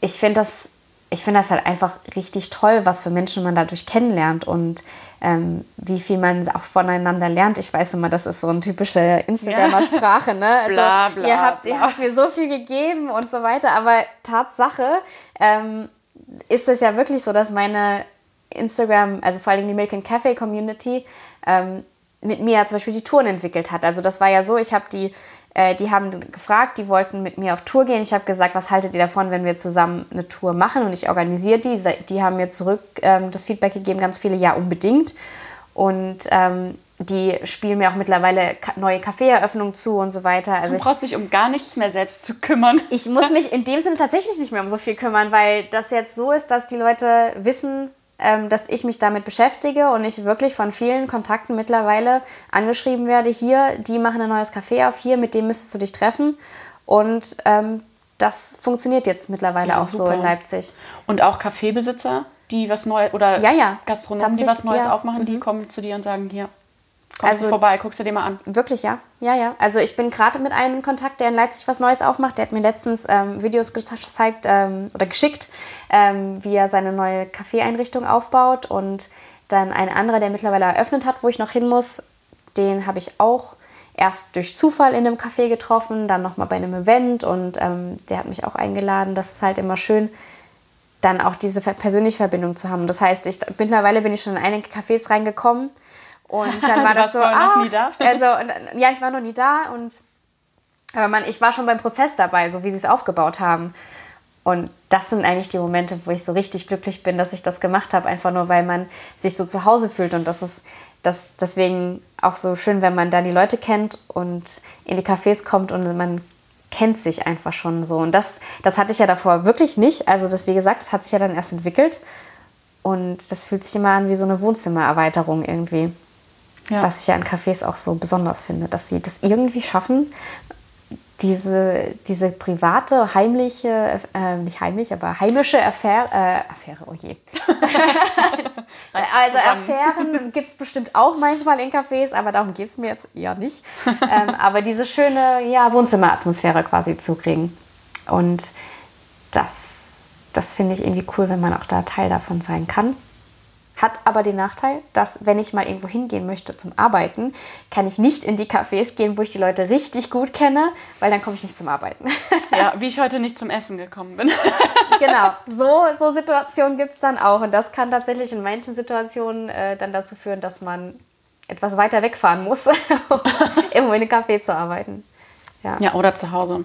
ich finde das ich finde das halt einfach richtig toll, was für Menschen man dadurch kennenlernt und ähm, wie viel man auch voneinander lernt. Ich weiß immer, das ist so eine typische Instagramer-Sprache. Ne? [LAUGHS] Also, bla, bla, ihr, habt, bla. ihr habt mir so viel gegeben und so weiter. Aber Tatsache ähm, ist es ja wirklich so, dass meine Instagram, also vor allem die Milk and Cafe Community, ähm, mit mir ja zum Beispiel die Touren entwickelt hat. Also das war ja so, ich habe die äh, die haben gefragt, die wollten mit mir auf Tour gehen. Ich habe gesagt, was haltet ihr davon, wenn wir zusammen eine Tour machen? Und ich organisiere die. Die haben mir zurück ähm, das Feedback gegeben, ganz viele, ja, unbedingt. Und ähm, die spielen mir auch mittlerweile neue Kaffeeeröffnungen zu und so weiter. Also du brauchst dich um gar nichts mehr selbst zu kümmern. Ich muss mich in dem Sinne tatsächlich nicht mehr um so viel kümmern, weil das jetzt so ist, dass die Leute wissen, dass ich mich damit beschäftige und ich wirklich von vielen Kontakten mittlerweile angeschrieben werde, hier, die machen ein neues Café auf, hier, mit dem müsstest du dich treffen. Und ähm, das funktioniert jetzt mittlerweile ja, auch super. so in Leipzig. Und auch Kaffeebesitzer, die was Neues, oder ja, ja. Gastronomen, die was Neues aufmachen, die mhm. kommen zu dir und sagen, hier, Kommst also, du vorbei, guckst du dir mal an. Wirklich, ja. Ja, ja. Also ich bin gerade mit einem in Kontakt, der in Leipzig was Neues aufmacht. Der hat mir letztens ähm, Videos gezeigt ähm, oder geschickt, ähm, wie er seine neue Kaffeeeinrichtung aufbaut. Und dann ein anderer, der mittlerweile eröffnet hat, wo ich noch hin muss, den habe ich auch erst durch Zufall in einem Café getroffen, dann nochmal bei einem Event und ähm, der hat mich auch eingeladen. Das ist halt immer schön, dann auch diese persönliche Verbindung zu haben. Das heißt, ich, mittlerweile bin ich schon in einige Cafés reingekommen und [LAUGHS] dann war das so, ah, noch nie da? also ja, ich war noch nie da und aber man, ich war schon beim Prozess dabei, so wie sie es aufgebaut haben. Und das sind eigentlich die Momente, wo ich so richtig glücklich bin, dass ich das gemacht habe, einfach nur weil man sich so zu Hause fühlt und das ist das deswegen auch so schön, wenn man dann die Leute kennt und in die Cafés kommt und man kennt sich einfach schon so. Und das, das hatte ich ja davor wirklich nicht. Also das, wie gesagt, das hat sich ja dann erst entwickelt. Und das fühlt sich immer an wie so eine Wohnzimmererweiterung irgendwie. Ja. Was ich ja an Cafés auch so besonders finde, dass sie das irgendwie schaffen, diese, diese private, heimliche, äh, nicht heimlich, aber heimische Affäre, äh, Affäre, oh je. [LAUGHS] also Affären [LAUGHS] gibt es bestimmt auch manchmal in Cafés, aber darum geht es mir jetzt eher nicht. ähm, aber diese schöne ja, Wohnzimmeratmosphäre quasi zu kriegen. Und das, das finde ich irgendwie cool, wenn man auch da Teil davon sein kann. Hat aber den Nachteil, dass wenn ich mal irgendwo hingehen möchte zum Arbeiten, kann ich nicht in die Cafés gehen, wo ich die Leute richtig gut kenne, weil dann komme ich nicht zum Arbeiten. [LAUGHS] Ja, wie ich heute nicht zum Essen gekommen bin. [LAUGHS] Genau, so, so Situationen gibt es dann auch. Und das kann tatsächlich in manchen Situationen äh, dann dazu führen, dass man etwas weiter wegfahren muss, [LAUGHS] um irgendwo in einem Café zu arbeiten. Ja, ja oder zu Hause.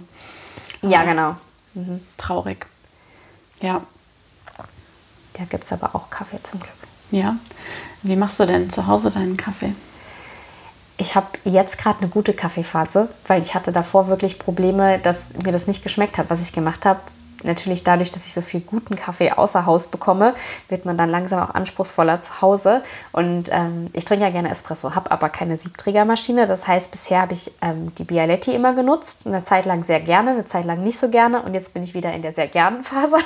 Ja, genau. Mhm. Traurig. Ja. Da gibt es aber auch Kaffee zum Glück. Ja. Wie machst du denn zu Hause deinen Kaffee? Ich habe jetzt gerade eine gute Kaffeephase, weil ich hatte davor wirklich Probleme, dass mir das nicht geschmeckt hat, was ich gemacht habe natürlich dadurch, dass ich so viel guten Kaffee außer Haus bekomme, wird man dann langsam auch anspruchsvoller zu Hause. Und ähm, ich trinke ja gerne Espresso, habe aber keine Siebträgermaschine. Das heißt, bisher habe ich ähm, die Bialetti immer genutzt. Eine Zeit lang sehr gerne, eine Zeit lang nicht so gerne. Und jetzt bin ich wieder in der sehr gernen Phase.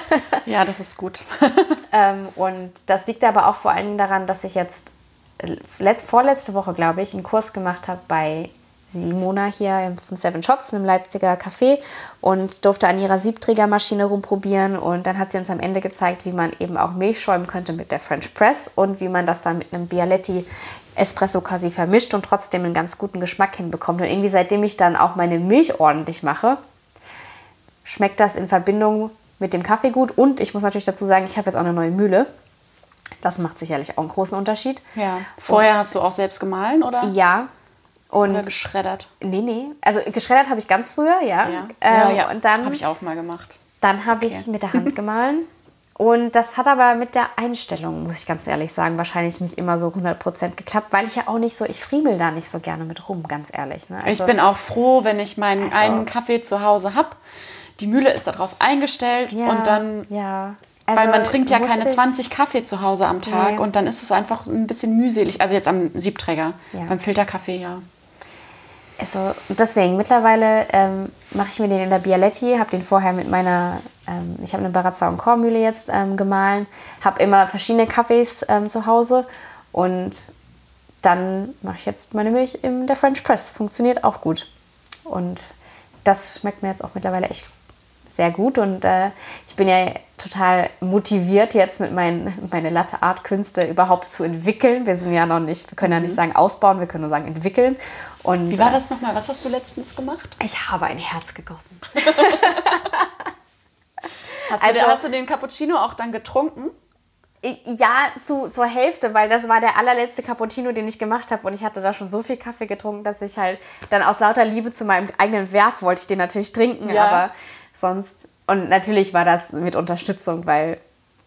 ja, das ist gut. [LAUGHS] ähm, und das liegt aber auch vor allem daran, dass ich jetzt äh, letzt, vorletzte Woche, glaube ich, einen Kurs gemacht habe bei Simona hier vom Seven Shots, einem Leipziger Café und durfte an ihrer Siebträgermaschine rumprobieren und dann hat sie uns am Ende gezeigt, wie man eben auch Milch schäumen könnte mit der French Press und wie man das dann mit einem Bialetti Espresso quasi vermischt und trotzdem einen ganz guten Geschmack hinbekommt. Und irgendwie seitdem ich dann auch meine Milch ordentlich mache, schmeckt das in Verbindung mit dem Kaffee gut und ich muss natürlich dazu sagen, ich habe jetzt auch eine neue Mühle. Das macht sicherlich auch einen großen Unterschied. Ja. Vorher und, hast du auch selbst gemahlen, oder? Ja, und Oder geschreddert? Nee, nee. Also geschreddert habe ich ganz früher, ja. Ja, ähm, ja, ja. Und dann habe ich auch mal gemacht. Dann habe okay. ich mit der Hand [LAUGHS] gemahlen. Und das hat aber mit der Einstellung, muss ich ganz ehrlich sagen, wahrscheinlich nicht immer so 100% geklappt, weil ich ja auch nicht so, ich friemel da nicht so gerne mit rum, ganz ehrlich. Ne? Also, ich bin auch froh, wenn ich meinen also, einen Kaffee zu Hause habe. Die Mühle ist darauf eingestellt ja, und dann ja. Also, Weil man trinkt ja keine ich- 20 Kaffee zu Hause am Tag Nee. und dann ist es einfach ein bisschen mühselig. Also jetzt am Siebträger. Ja. Beim Filterkaffee ja. Also deswegen, mittlerweile ähm, mache ich mir den in der Bialetti, habe den vorher mit meiner, ähm, ich habe eine Barazza und Kornmühle jetzt ähm, gemahlen, habe immer verschiedene Kaffees ähm, zu Hause und dann mache ich jetzt meine Milch in der French Press. Funktioniert auch gut. Und das schmeckt mir jetzt auch mittlerweile echt sehr gut und äh, ich bin ja total motiviert jetzt mit meinen [LAUGHS] meine Latte Art Künste überhaupt zu entwickeln. Wir sind ja noch nicht, wir können ja nicht sagen ausbauen, wir können nur sagen entwickeln. Und. Wie war äh, das nochmal? Was hast du letztens gemacht? ich habe ein Herz gegossen. [LAUGHS] Hast, Also- du, hast du den Cappuccino auch dann getrunken? Ja, zu, zur Hälfte, weil das war der allerletzte Cappuccino, den ich gemacht habe. Und ich hatte da schon so viel Kaffee getrunken, dass ich halt dann aus lauter Liebe zu meinem eigenen Werk wollte ich den natürlich trinken. Ja. Aber sonst. Und natürlich war das mit Unterstützung, weil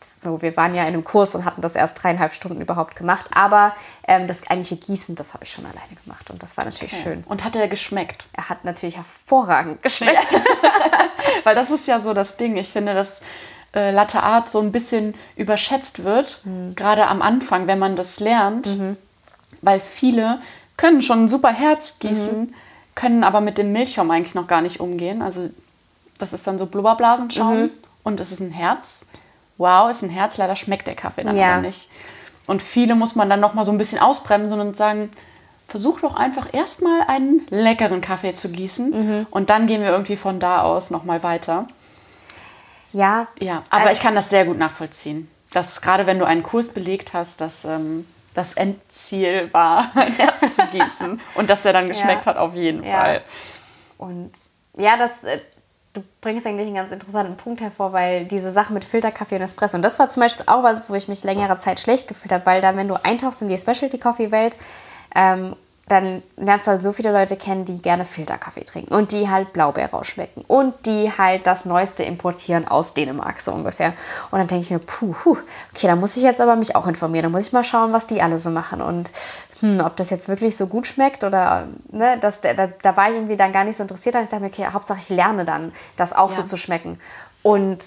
so, wir waren ja in einem Kurs und hatten das erst dreieinhalb Stunden überhaupt gemacht. Aber ähm, das eigentliche Gießen, das habe ich schon alleine gemacht. Und das war natürlich schön. Und hat er geschmeckt? Er hat natürlich hervorragend geschmeckt. [LAUGHS] Weil das ist ja so das Ding. Ich finde, dass äh, Latte Art so ein bisschen überschätzt wird, Mhm. gerade am Anfang, wenn man das lernt. Weil viele können schon ein super Herz gießen, Mhm. können aber mit dem Milchschaum eigentlich noch gar nicht umgehen. Also das ist dann so Blubberblasenschaum Mhm. und es ist ein Herz. Wow, ist ein Herz, leider schmeckt der Kaffee dann Ja. nicht. Und viele muss man dann noch mal so ein bisschen ausbremsen und sagen, versuch doch einfach erstmal einen leckeren Kaffee zu gießen Mhm. und dann gehen wir irgendwie von da aus noch mal weiter. ja. Ja, aber Also- ich kann das sehr gut nachvollziehen. Dass gerade wenn du einen Kurs belegt hast, dass ähm, das Endziel war, [LAUGHS] ein Herz zu gießen [LAUGHS] und dass der dann geschmeckt hat, auf jeden Ja. Fall. Und ja, das, äh, du bringst eigentlich einen ganz interessanten Punkt hervor, weil diese Sache mit Filterkaffee und Espresso, und das war zum Beispiel auch was, wo ich mich längere Zeit schlecht gefühlt habe, weil dann, wenn du eintauchst in die Specialty Coffee Welt, ähm, dann lernst du halt so viele Leute kennen, die gerne Filterkaffee trinken und die halt Blaubeer rausschmecken und die halt das Neueste importieren aus Dänemark so ungefähr. Und dann denke ich mir, puh, puh, okay, da muss ich jetzt aber mich auch informieren, da muss ich mal schauen, was die alle so machen und hm, ob das jetzt wirklich so gut schmeckt oder, ne, das, da, da war ich irgendwie dann gar nicht so interessiert. Und ich dachte mir, okay, Hauptsache ich lerne dann, das auch so Ja. zu schmecken. Und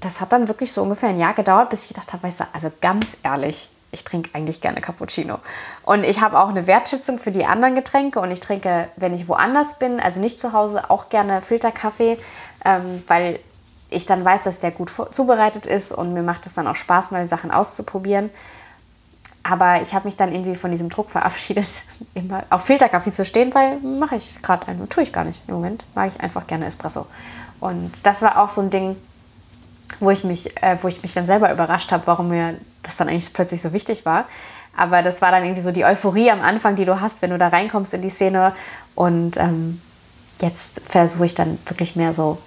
das hat dann wirklich so ungefähr ein Jahr gedauert, bis ich gedacht habe, weißt du, also ganz ehrlich, ich trinke eigentlich gerne Cappuccino. Und ich habe auch eine Wertschätzung für die anderen Getränke und ich trinke, wenn ich woanders bin, also nicht zu Hause, auch gerne Filterkaffee, ähm, weil ich dann weiß, dass der gut zubereitet ist und mir macht es dann auch Spaß, neue Sachen auszuprobieren. Aber ich habe mich dann irgendwie von diesem Druck verabschiedet, [LAUGHS] immer auf Filterkaffee zu stehen, weil mache ich gerade einen, tue ich gar nicht im Moment. Mag ich einfach gerne Espresso. Und das war auch so ein Ding, wo ich mich, äh, wo ich mich dann selber überrascht habe, warum mir das dann eigentlich plötzlich so wichtig war. Aber das war dann irgendwie so die Euphorie am Anfang, die du hast, wenn du da reinkommst in die Szene. Und ähm, jetzt versuche ich dann wirklich mehr so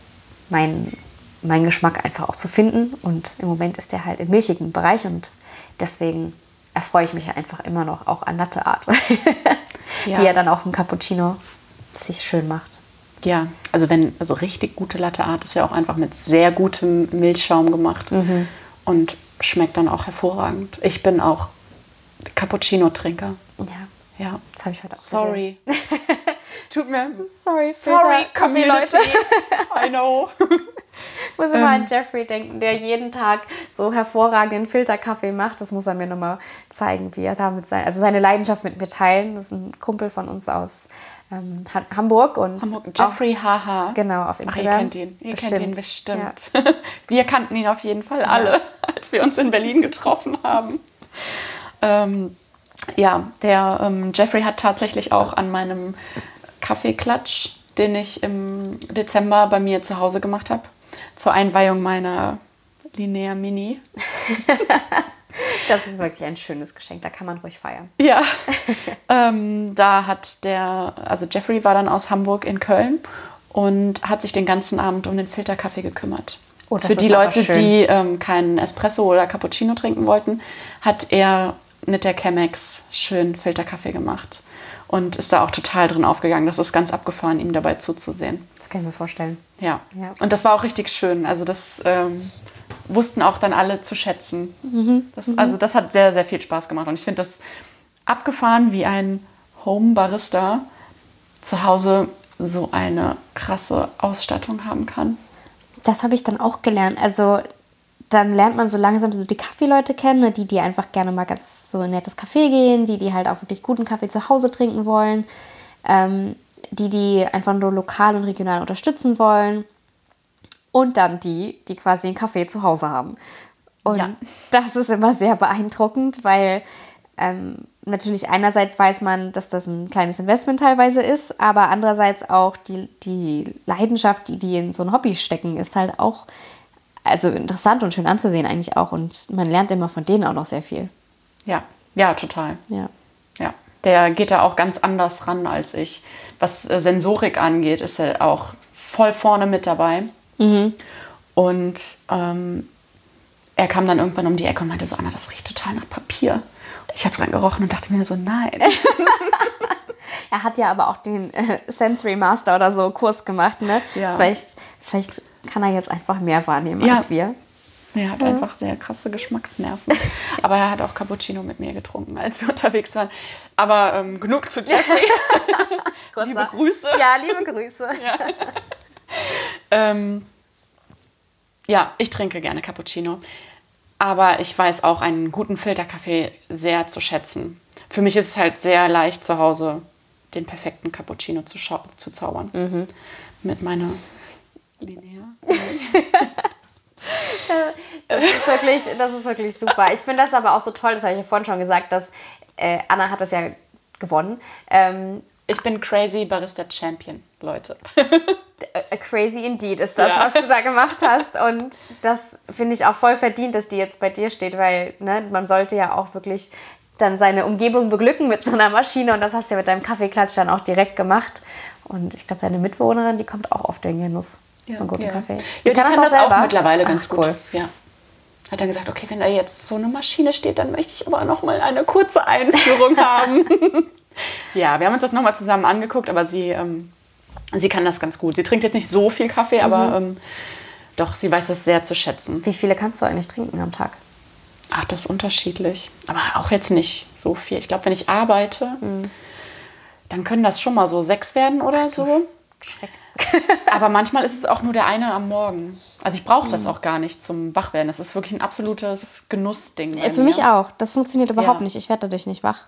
meinen meinen Geschmack einfach auch zu finden. Und im Moment ist der halt im milchigen Bereich und deswegen erfreue ich mich ja einfach immer noch auch an Latte Art, [LAUGHS] die Ja. ja dann auch im Cappuccino sich schön macht. Ja, also wenn, also richtig gute Latte Art ist ja auch einfach mit sehr gutem Milchschaum gemacht Mhm. und schmeckt dann auch hervorragend. Ich bin auch Cappuccino-Trinker. Ja, Ja. das habe ich heute auch Sorry. [LAUGHS] tut mir. gesehen. Sorry, Sorry, Kaffee-Leute. Community. I know. [LAUGHS] Ich muss immer an Jeffrey denken, der jeden Tag so hervorragenden Filterkaffee macht. Das muss er mir nochmal zeigen, wie er damit sein, also seine Leidenschaft mit mir teilen. Das ist ein Kumpel von uns aus ähm, Ha- Hamburg und Hamburg. Jeffrey Haha. Genau, auf Ach, Instagram. ihr kennt ihn. Ihr kennt ihn Bestimmt. bestimmt. [LAUGHS] Wir kannten ihn auf jeden Fall alle, [LAUGHS] als wir uns in Berlin getroffen haben. Ähm, ja, der ähm, Jeffrey hat tatsächlich auch an meinem Kaffeeklatsch, den ich im Dezember bei mir zu Hause gemacht habe, zur Einweihung meiner Linnea Mini. [LAUGHS] Das ist wirklich ein schönes Geschenk, da kann man ruhig feiern. Ja, [LAUGHS] ähm, da hat der, also Jeffrey war dann aus Hamburg in Köln und hat sich den ganzen Abend um den Filterkaffee gekümmert. Oh, das Für die Leute, schön. die ähm, keinen Espresso oder Cappuccino trinken wollten, hat er mit der Chemex schön Filterkaffee gemacht und ist da auch total drin aufgegangen. Das ist ganz abgefahren, ihm dabei zuzusehen. Das kann ich mir vorstellen. Ja. Ja. Und das war auch richtig schön. Also das ähm, wussten auch dann alle zu schätzen. Mhm. Das, also das hat sehr, sehr viel Spaß gemacht. Und ich finde das abgefahren, wie ein Home-Barista zu Hause so eine krasse Ausstattung haben kann. Das habe ich dann auch gelernt. Also dann lernt man so langsam so die Kaffeeleute kennen, ne? die, die einfach gerne mal ganz so in ein nettes Café gehen, die, die halt auch wirklich guten Kaffee zu Hause trinken wollen, ähm, die, die einfach nur lokal und regional unterstützen wollen und dann die, die quasi einen Kaffee zu Hause haben. Und Ja. das ist immer sehr beeindruckend, weil ähm, natürlich einerseits weiß man, dass das ein kleines Investment teilweise ist, aber andererseits auch die, die Leidenschaft, die die in so ein Hobby stecken, ist halt auch also interessant und schön anzusehen eigentlich auch. Und man lernt immer von denen auch noch sehr viel. Ja, ja, total. Ja. Ja, der geht da auch ganz anders ran als ich. Was äh, Sensorik angeht, ist er auch voll vorne mit dabei. Und ähm, er kam dann irgendwann um die Ecke und meinte so, Anna, das riecht total nach Papier. Und ich habe dran gerochen und dachte mir so, nein. [LAUGHS] Er hat ja aber auch den äh, Sensory Master oder so Kurs gemacht, ne? Ja. Vielleicht, vielleicht kann er jetzt einfach mehr wahrnehmen Ja. als wir. Er hat einfach sehr krasse Geschmacksnerven. [LAUGHS] Aber er hat auch Cappuccino mit mir getrunken, als wir [LAUGHS] unterwegs waren. Aber ähm, genug zu Jeffrey. [LAUGHS] Liebe Grüße. Ja, liebe Grüße. Ähm, ja, ich trinke gerne Cappuccino. Aber ich weiß auch einen guten Filterkaffee sehr zu schätzen. Für mich ist es halt sehr leicht zu Hause den perfekten Cappuccino zu, zu zaubern. Mit meiner Linnea. Das ist wirklich, das ist wirklich super. Ich finde das aber auch so toll, das habe ich ja vorhin schon gesagt, dass äh, Anna hat das ja gewonnen. Ähm, Ich bin Crazy Barista Champion, Leute. äh, crazy indeed ist das, Ja. was du da gemacht hast. Und das finde ich auch voll verdient, dass die jetzt bei dir steht, weil ne, man sollte ja auch wirklich dann seine Umgebung beglücken mit so einer Maschine. Und das hast du ja mit deinem Kaffeeklatsch dann auch direkt gemacht. Und ich glaube, deine Mitbewohnerin, die kommt auch auf den Genuss von guten ja. Kaffee. Ja, die kann, das, selber? auch mittlerweile ganz Ach, gut. cool. Ja. Hat dann gesagt, okay, wenn da jetzt so eine Maschine steht, dann möchte ich aber noch mal eine kurze Einführung [LAUGHS] haben. ja, wir haben uns das noch mal zusammen angeguckt, aber sie, ähm, sie kann das ganz gut. Sie trinkt jetzt nicht so viel Kaffee, Mhm. aber ähm, doch, sie weiß das sehr zu schätzen. Wie viele kannst du eigentlich trinken am Tag? Ach, das ist unterschiedlich. Aber auch jetzt nicht so viel. Ich glaube, wenn ich arbeite, dann können das schon mal so sechs werden oder so. Schreck. Aber manchmal ist es auch nur der eine am Morgen. Also ich brauche das auch gar nicht zum Wachwerden. Das ist wirklich ein absolutes Genussding. Äh, Für mir. mich auch. Das funktioniert überhaupt Ja. nicht. Ich werde dadurch nicht wach.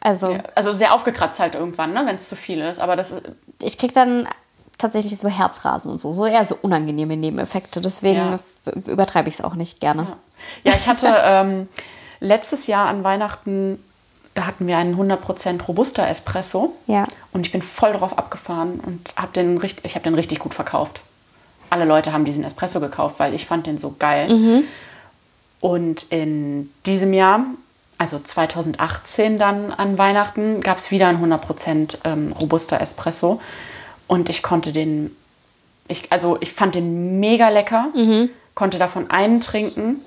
Also, Ja, Also sehr aufgekratzt halt irgendwann, ne, wenn es zu viel ist. Aber das ist, ich kriege dann tatsächlich so Herzrasen und so. So eher so unangenehme Nebeneffekte. Deswegen Ja. übertreibe ich es auch nicht gerne. ja, ich hatte ähm, letztes Jahr an Weihnachten, da hatten wir einen 100% Robusta Espresso. Ja. Und ich bin voll drauf abgefahren und habe den, richtig- ich hab den richtig gut verkauft. Alle Leute haben diesen Espresso gekauft, weil ich fand den so geil. Und in diesem Jahr, also 2018 dann an Weihnachten, gab es wieder einen 100% ähm, Robusta Espresso. Und ich konnte den, ich, also ich fand den mega lecker, konnte davon einen trinken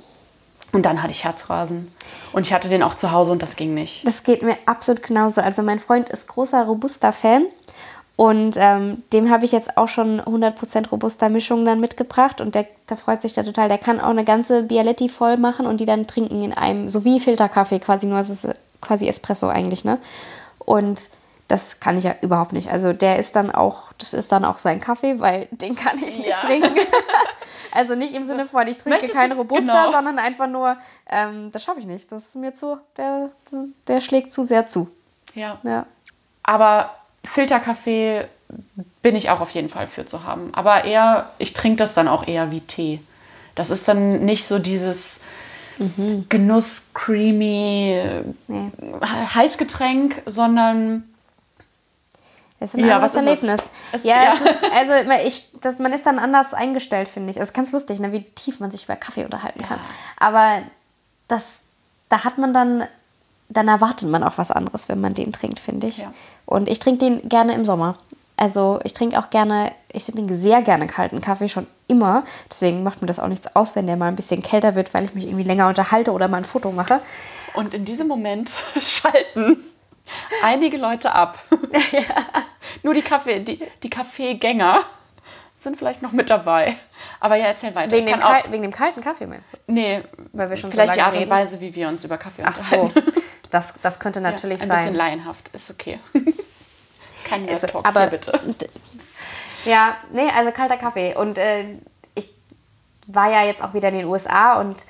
und dann hatte ich Herzrasen. Und ich hatte den auch zu Hause und das ging nicht. Das geht mir absolut genauso. Also mein Freund ist großer Robusta-Fan und ähm, dem habe ich jetzt auch schon 100% Robusta-Mischung dann mitgebracht und der, der freut sich da total. Der kann auch eine ganze Bialetti voll machen und die dann trinken in einem, so wie Filterkaffee quasi, nur es ist äh, quasi Espresso eigentlich, ne? Und das kann ich ja überhaupt nicht. Also der ist dann auch, das ist dann auch sein Kaffee, weil den kann ich nicht Ja. trinken. [LAUGHS] also nicht im Sinne von, ich trinke keinen Robusta, genau. sondern einfach nur, ähm, das schaffe ich nicht. Das ist mir zu, der, der schlägt zu sehr zu. Ja. Ja. Aber Filterkaffee bin ich auch auf jeden Fall für zu haben. Aber eher, ich trinke das dann auch eher wie Tee. Das ist dann nicht so dieses Genuss, creamy Nee. Heißgetränk, sondern Das ist ein Ja, anderes? Erlebnis. Es- ja, ja. Ist, also man- ich, das, man ist dann anders eingestellt, finde ich. Es ist ganz lustig, ne, wie tief man sich über Kaffee unterhalten kann. Aber das, da hat man dann, dann erwartet man auch was anderes, wenn man den trinkt, finde ich. Und ich trinke den gerne im Sommer. Also ich trinke auch gerne, ich trinke sehr gerne kalten Kaffee, schon immer. Deswegen macht mir das auch nichts aus, wenn der mal ein bisschen kälter wird, weil ich mich irgendwie länger unterhalte oder mal ein Foto mache. und in diesem Moment [LAUGHS] schalten einige Leute ab. [LAUGHS] [LAUGHS] Nur die Kaffee, die, die Kaffeegänger sind vielleicht noch mit dabei. Aber ja, erzähl weiter. Wegen dem, kal wegen dem kalten Kaffee meinst du? Nee, Weil wir schon so vielleicht die lange Art und. Weise, wie wir uns über Kaffee Ach so, unterhalten. [LAUGHS] das, das könnte natürlich ein sein. bisschen laienhaft, ist okay. Kein Ist- Nerd-Talk aber- hier, bitte. Ja, nee, also kalter Kaffee. Und äh, ich war ja jetzt auch wieder in den USA und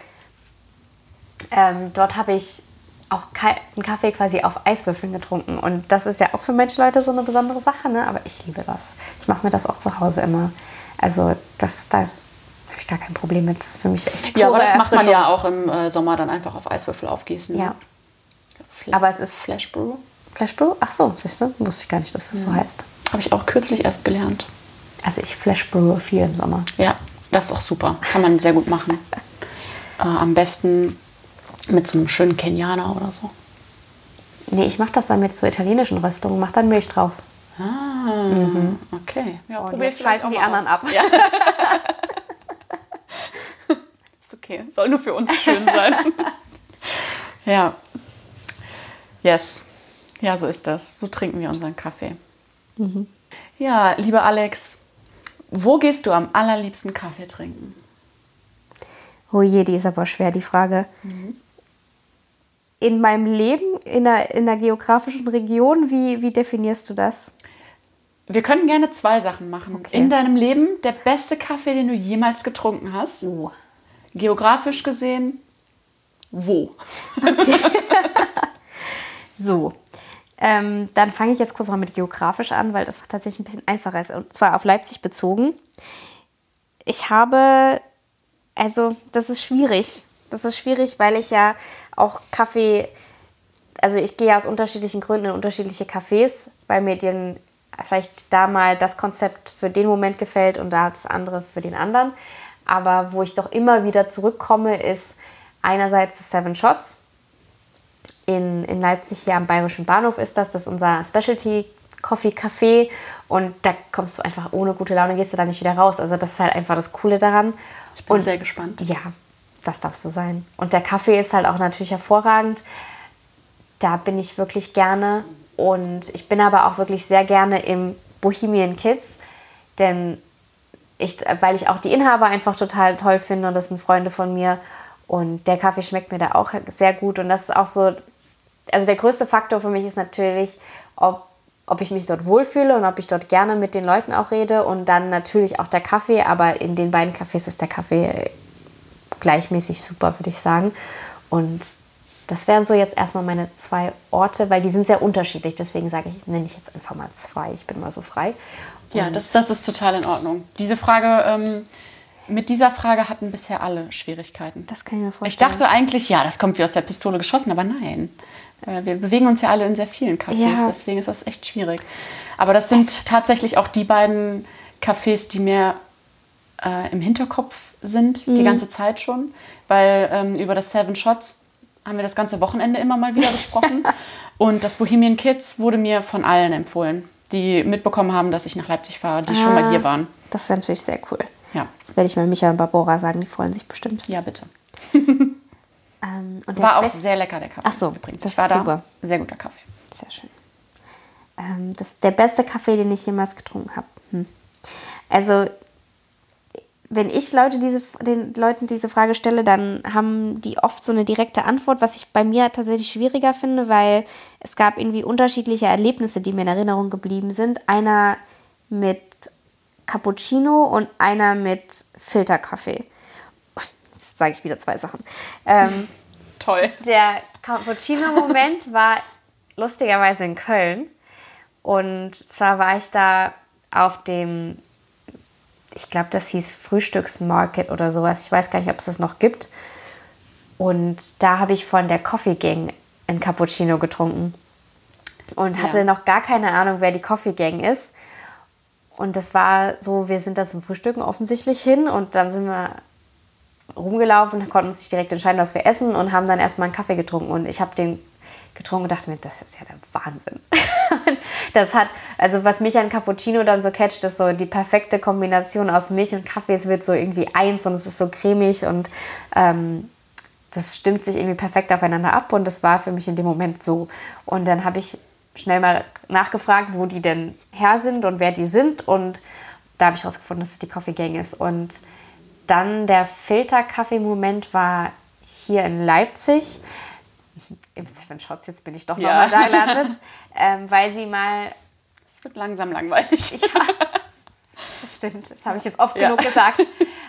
ähm, dort habe ich auch kalten Kaffee quasi auf Eiswürfeln getrunken. Und das ist ja auch für manche Leute so eine besondere Sache, ne? aber ich liebe das. Ich mache mir das auch zu Hause immer. Also das, das habe ich gar kein Problem mit. Das ist für mich echt Ja, aber das macht man ja auch im äh, Sommer dann einfach auf Eiswürfel aufgießen. ne? Ja. Fla Aber es ist- Flash Brew. Flash Brew? Ach so, siehst du? Wusste ich gar nicht, dass das so heißt. Habe ich auch kürzlich erst gelernt. Also ich Flash Brew viel im Sommer. Ja, das ist auch super. Kann man sehr gut machen. [LAUGHS] Äh, am besten mit so einem schönen Kenianer oder so. Nee, ich mache das dann mit so italienischen Röstungen, mach dann Milch drauf. Ah, okay. Ja, Und probier's jetzt vielleicht schalten auch die anderen aus. ab. Ja. [LAUGHS] ist okay. Soll nur für uns schön sein. [LAUGHS] ja. Yes. Ja, so ist das. So trinken wir unseren Kaffee. Ja, lieber Alex, wo gehst du am allerliebsten Kaffee trinken? Oh je, die ist aber schwer, die Frage. In meinem Leben, in der, in der geografischen Region, wie, wie definierst du das? Wir können gerne zwei Sachen machen. Okay. In deinem Leben der beste Kaffee, den du jemals getrunken hast. Oh. Geografisch gesehen, wo? [LAUGHS] So, ähm, dann fange ich jetzt kurz mal mit geografisch an, weil das tatsächlich ein bisschen einfacher ist. Und zwar auf Leipzig bezogen. Ich habe, also das ist schwierig. Das ist schwierig, weil ich ja auch Kaffee, also ich gehe ja aus unterschiedlichen Gründen in unterschiedliche Cafés, weil mir den, vielleicht da mal das Konzept für den Moment gefällt und da das andere für den anderen. Aber wo ich doch immer wieder zurückkomme, ist einerseits das Seven Shots in, in Leipzig hier am Bayerischen Bahnhof ist das. Das ist unser Specialty Coffee Café. Und da kommst du einfach ohne gute Laune, gehst du da nicht wieder raus. Also das ist halt einfach das Coole daran. Ich bin Und sehr gespannt. ja, das darfst du sein. Und der Kaffee ist halt auch natürlich hervorragend. Da bin ich wirklich gerne. Und ich bin aber auch wirklich sehr gerne im Bohemian Kids. Denn ich, weil ich auch die Inhaber einfach total toll finde und das sind Freunde von mir. Und der Kaffee schmeckt mir da auch sehr gut. Und das ist auch so, also der größte Faktor für mich ist natürlich, ob, ob ich mich dort wohlfühle und ob ich dort gerne mit den Leuten auch rede. Und dann natürlich auch der Kaffee. Aber in den beiden Cafés ist der Kaffee gleichmäßig super, würde ich sagen. Und das wären so jetzt erstmal meine zwei Orte, weil die sind sehr unterschiedlich. Deswegen sage ich, nenne ich jetzt einfach mal zwei. Ich bin mal so frei. Ja, das, das ist total in Ordnung. Diese Frage, ähm, mit dieser Frage hatten bisher alle Schwierigkeiten. Das kann ich mir Ich vorstellen. dachte eigentlich, ja, das kommt wie aus der Pistole geschossen, aber nein. Äh, Wir bewegen uns ja alle in sehr vielen Cafés, Ja. deswegen ist das echt schwierig. Aber das sind tatsächlich auch die beiden Cafés, die mir äh, im Hinterkopf sind, Mhm. die ganze Zeit schon. Weil ähm, über das Seven Shots haben wir das ganze Wochenende immer mal wieder gesprochen. [LAUGHS] Und das Bohemian Kids wurde mir von allen empfohlen, die mitbekommen haben, dass ich nach Leipzig fahre, die schon mal hier waren. Das ist natürlich sehr cool. Ja, Das werde ich mal Micha und Barbora sagen, die freuen sich bestimmt. ja bitte. [LAUGHS] Ähm, War auch Best- sehr lecker, der Kaffee. Ach so, übrigens. das ich war ist da. super. Sehr guter Kaffee. Sehr schön. Ähm, das der beste Kaffee, den ich jemals getrunken habe. Hm. Also, wenn ich Leute diese, den Leuten diese Frage stelle, dann haben die oft so eine direkte Antwort, was ich bei mir tatsächlich schwieriger finde, weil es gab irgendwie unterschiedliche Erlebnisse, die mir in Erinnerung geblieben sind. Einer mit Cappuccino und einer mit Filterkaffee. Jetzt sage ich wieder zwei Sachen. Ähm, [LAUGHS] Toll. der Cappuccino-Moment [LAUGHS] war lustigerweise in Köln. Und zwar war ich da auf dem, ich glaube, das hieß Frühstücksmarket oder sowas. Ich weiß gar nicht, ob es das noch gibt. Und da habe ich von der Coffee Gang ein Cappuccino getrunken. Und hatte Ja. noch gar keine Ahnung, wer die Coffee Gang ist. Und das war so, wir sind da zum Frühstücken offensichtlich hin und dann sind wir rumgelaufen, konnten uns nicht direkt entscheiden, was wir essen und haben dann erstmal einen Kaffee getrunken. Und ich habe den getrunken und dachte mir, das ist ja der Wahnsinn. [LAUGHS] das hat, also was mich an Cappuccino dann so catcht, ist so die perfekte Kombination aus Milch und Kaffee. Es wird so irgendwie eins und es ist so cremig und ähm, das stimmt sich irgendwie perfekt aufeinander ab und das war für mich in dem Moment so. Und dann habe ich schnell mal nachgefragt, wo die denn her sind und wer die sind und da habe ich herausgefunden, dass es die Coffee Gang ist. Und dann der Filterkaffee-Moment war hier in Leipzig. Im Seven Shots, jetzt bin ich doch Ja. nochmal da gelandet, [LAUGHS] ähm, weil sie mal Es wird langsam langweilig. [LAUGHS] ja, das stimmt. Das habe ich jetzt oft ja. genug gesagt.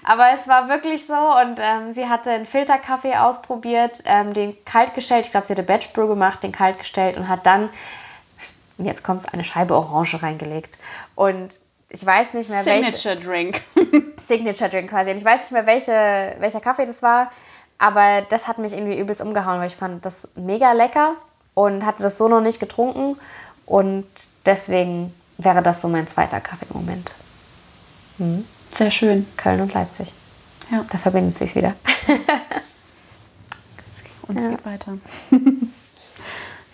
Aber es war wirklich so und ähm, sie hatte einen Filterkaffee ausprobiert, ähm, den kalt gestellt. Ich glaube, sie hatte Batch Brew gemacht, den kalt gestellt und hat dann, jetzt kommt es, eine Scheibe Orange reingelegt. Und ich weiß nicht mehr, Signature welche... Drink. Signature Drink quasi. Und ich weiß nicht mehr, welche, welcher Kaffee das war. Aber das hat mich irgendwie übelst umgehauen, weil ich fand das mega lecker und hatte das so noch nicht getrunken. Und deswegen wäre das so mein zweiter Kaffee im Moment. Mhm. Sehr schön. Köln und Leipzig. Ja. Da verbindet sich wieder. [LAUGHS] und es ja. geht weiter. [LAUGHS]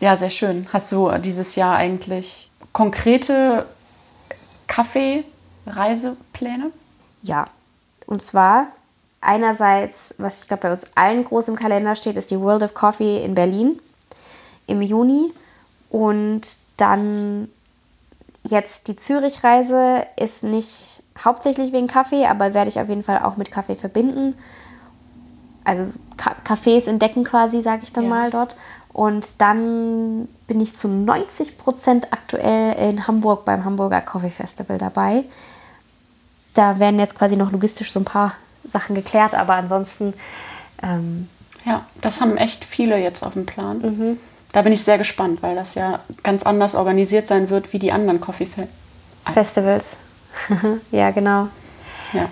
ja, sehr schön. Hast du dieses Jahr eigentlich konkrete Kaffee-Reisepläne? Ja. Und zwar einerseits, was ich glaube bei uns allen groß im Kalender steht, ist die World of Coffee in Berlin im Juni. Und dann jetzt die Zürich-Reise ist nicht hauptsächlich wegen Kaffee, aber werde ich auf jeden Fall auch mit Kaffee verbinden. Also Cafés entdecken quasi, sage ich dann ja. mal dort. Und dann bin ich zu 90 Prozent aktuell in Hamburg beim Hamburger Coffee Festival dabei. Da werden jetzt quasi noch logistisch so ein paar Sachen geklärt, aber ansonsten. Ähm, ja, das haben echt viele jetzt auf dem Plan. Mhm. Da bin ich sehr gespannt, weil das ja ganz anders organisiert sein wird wie die anderen Coffee Festivals. [LAUGHS] ja, genau. Ja.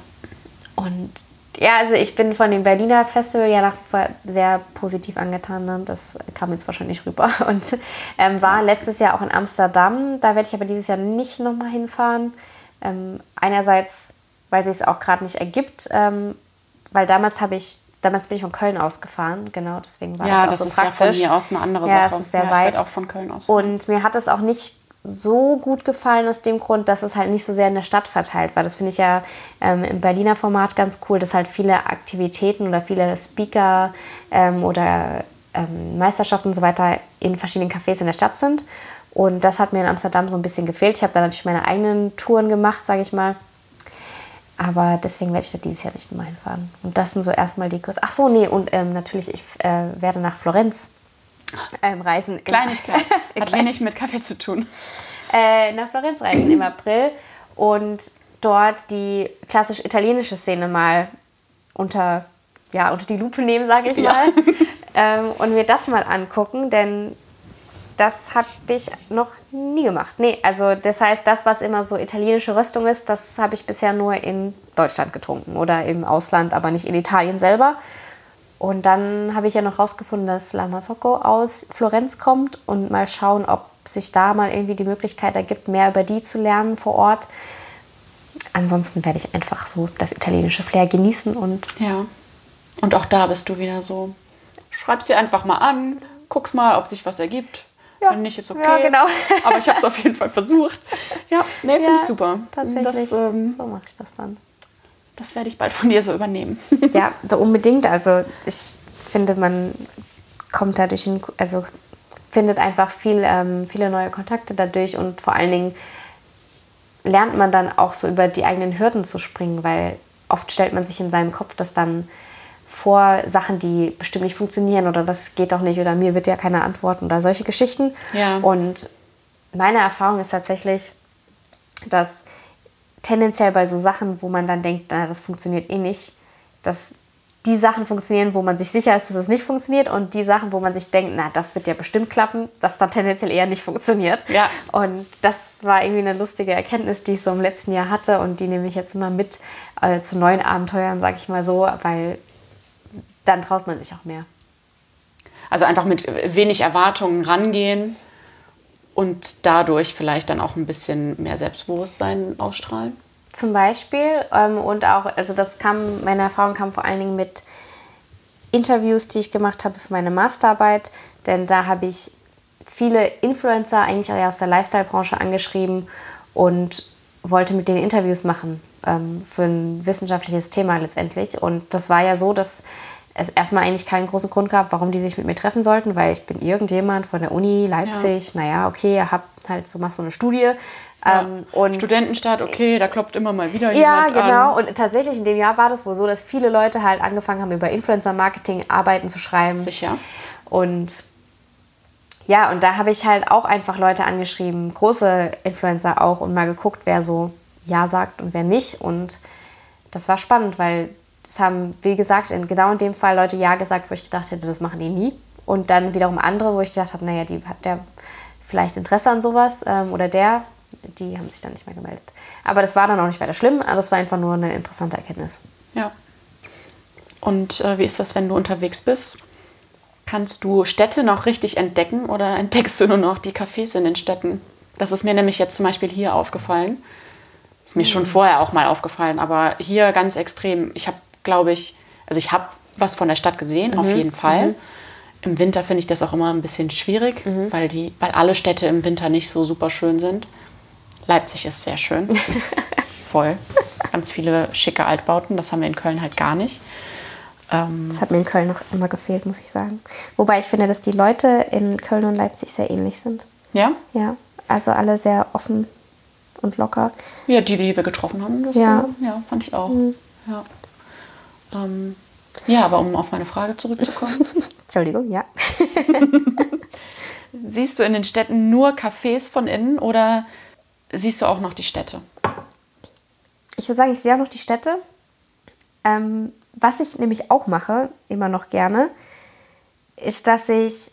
Und ja, also ich bin von dem Berliner Festival ja nach wie vor sehr positiv angetan. Ne? Das kam jetzt wahrscheinlich rüber. [LAUGHS] Und ähm, war letztes Jahr auch in Amsterdam. Da werde ich aber dieses Jahr nicht nochmal hinfahren. Ähm, einerseits, weil sich es auch gerade nicht ergibt, ähm, weil damals habe ich, damals bin ich von Köln ausgefahren, genau, deswegen war ja, das auch das so praktisch. Ja, von mir aus eine andere ja, Sache. Ja, es ist sehr ja, weit. auch von Köln aus. Und mir hat es auch nicht so gut gefallen aus dem Grund, dass es halt nicht so sehr in der Stadt verteilt war. Das finde ich ja ähm, im Berliner Format ganz cool, dass halt viele Aktivitäten oder viele Speaker ähm, oder ähm, Meisterschaften und so weiter in verschiedenen Cafés in der Stadt sind. Und das hat mir in Amsterdam so ein bisschen gefehlt. Ich habe da natürlich meine eigenen Touren gemacht, sage ich mal. Aber deswegen werde ich da dieses Jahr nicht mehr hinfahren. Und das sind so erstmal die Kurs. Ach so, nee, und ähm, natürlich, ich äh, werde nach Florenz ähm, reisen. Kleinigkeit. [LAUGHS] Hat wenig mit Kaffee zu tun. Äh, nach Florenz reisen im April und dort die klassisch italienische Szene mal unter, ja, unter die Lupe nehmen, sage ich mal. Ähm, und mir das mal angucken, denn das habe ich noch nie gemacht. Nee, also das heißt, das, was immer so italienische Röstung ist, das habe ich bisher nur in Deutschland getrunken oder im Ausland, aber nicht in Italien selber. Und dann habe ich ja noch rausgefunden, dass La Masocco aus Florenz kommt und mal schauen, ob sich da mal irgendwie die Möglichkeit ergibt, mehr über die zu lernen vor Ort. Ansonsten werde ich einfach so das italienische Flair genießen und. Ja. Und auch da bist du wieder so. Schreib sie einfach mal an, guck's mal, ob sich was ergibt. Ja. Wenn nicht, ist okay. Ja, genau. [LAUGHS] Aber ich habe es auf jeden Fall versucht. Ja, nee, finde ja, ich super. Tatsächlich. Das, ähm, so mache ich das dann. Das werde ich bald von dir so übernehmen. [LAUGHS] ja, unbedingt. Also ich finde, man kommt dadurch, in, also findet einfach viel, ähm, viele neue Kontakte dadurch und vor allen Dingen lernt man dann auch so über die eigenen Hürden zu springen, weil oft stellt man sich in seinem Kopf das dann vor Sachen, die bestimmt nicht funktionieren oder das geht doch nicht oder mir wird ja keine antworten oder solche Geschichten. Ja. Und meine Erfahrung ist tatsächlich, dass tendenziell bei so Sachen, wo man dann denkt, na, das funktioniert eh nicht, dass die Sachen funktionieren, wo man sich sicher ist, dass es nicht funktioniert und die Sachen, wo man sich denkt, na, das wird ja bestimmt klappen, dass dann tendenziell eher nicht funktioniert. Ja. Und das war irgendwie eine lustige Erkenntnis, die ich so im letzten Jahr hatte und die nehme ich jetzt immer mit äh, zu neuen Abenteuern, sage ich mal so, weil dann traut man sich auch mehr. Also einfach mit wenig Erwartungen rangehen und dadurch vielleicht dann auch ein bisschen mehr Selbstbewusstsein ausstrahlen? Zum Beispiel. Ähm, und auch, also das kam, meine Erfahrung kam vor allen Dingen mit Interviews, die ich gemacht habe für meine Masterarbeit. Denn da habe ich viele Influencer eigentlich aus der Lifestyle-Branche angeschrieben und wollte mit denen Interviews machen ähm, für ein wissenschaftliches Thema letztendlich. Und das war ja so, dass es erstmal eigentlich keinen großen Grund gab, warum die sich mit mir treffen sollten, weil ich bin irgendjemand von der Uni Leipzig, ja. naja, okay, ihr habt halt so, machst so eine Studie. Ja. Ähm, und Studentenstaat, okay, da klopft immer mal wieder ja, jemand Ja, genau. An. Und tatsächlich in dem Jahr war das wohl so, dass viele Leute halt angefangen haben, über Influencer-Marketing Arbeiten zu schreiben. Sicher. Und ja, und da habe ich halt auch einfach Leute angeschrieben, große Influencer auch, und mal geguckt, wer so Ja sagt und wer nicht. Und das war spannend, weil es haben, wie gesagt, in, genau in dem Fall Leute Ja gesagt, wo ich gedacht hätte, das machen die nie. Und dann wiederum andere, wo ich gedacht habe, naja, die hat der vielleicht Interesse an sowas ähm, oder der, die haben sich dann nicht mehr gemeldet. Aber das war dann auch nicht weiter schlimm, also das war einfach nur eine interessante Erkenntnis. Ja. Und äh, wie ist das, wenn du unterwegs bist? Kannst du Städte noch richtig entdecken oder entdeckst du nur noch die Cafés in den Städten? Das ist mir nämlich jetzt zum Beispiel hier aufgefallen. Ist mir schon vorher auch mal aufgefallen, aber hier ganz extrem. Ich habe, glaube ich, also ich habe was von der Stadt gesehen, auf jeden Fall. Im Winter finde ich das auch immer ein bisschen schwierig, weil, die, weil alle Städte im Winter nicht so super schön sind. Leipzig ist sehr schön. [LAUGHS] Voll. Ganz viele schicke Altbauten. Das haben wir in Köln halt gar nicht. Ähm, Das hat mir in Köln noch immer gefehlt, muss ich sagen. Wobei ich finde, dass die Leute in Köln und Leipzig sehr ähnlich sind. ja? Ja, also alle sehr offen und locker. Ja, die, die wir getroffen haben, das Ja. äh, ja, fand ich auch. Ja. Ähm, ja, aber um auf meine Frage zurückzukommen. [LAUGHS] Entschuldigung, ja. [LAUGHS] siehst du in den Städten nur Cafés von innen oder siehst du auch noch die Städte? Ich würde sagen, ich sehe auch noch die Städte. Ähm, was ich nämlich auch mache, immer noch gerne, ist, dass ich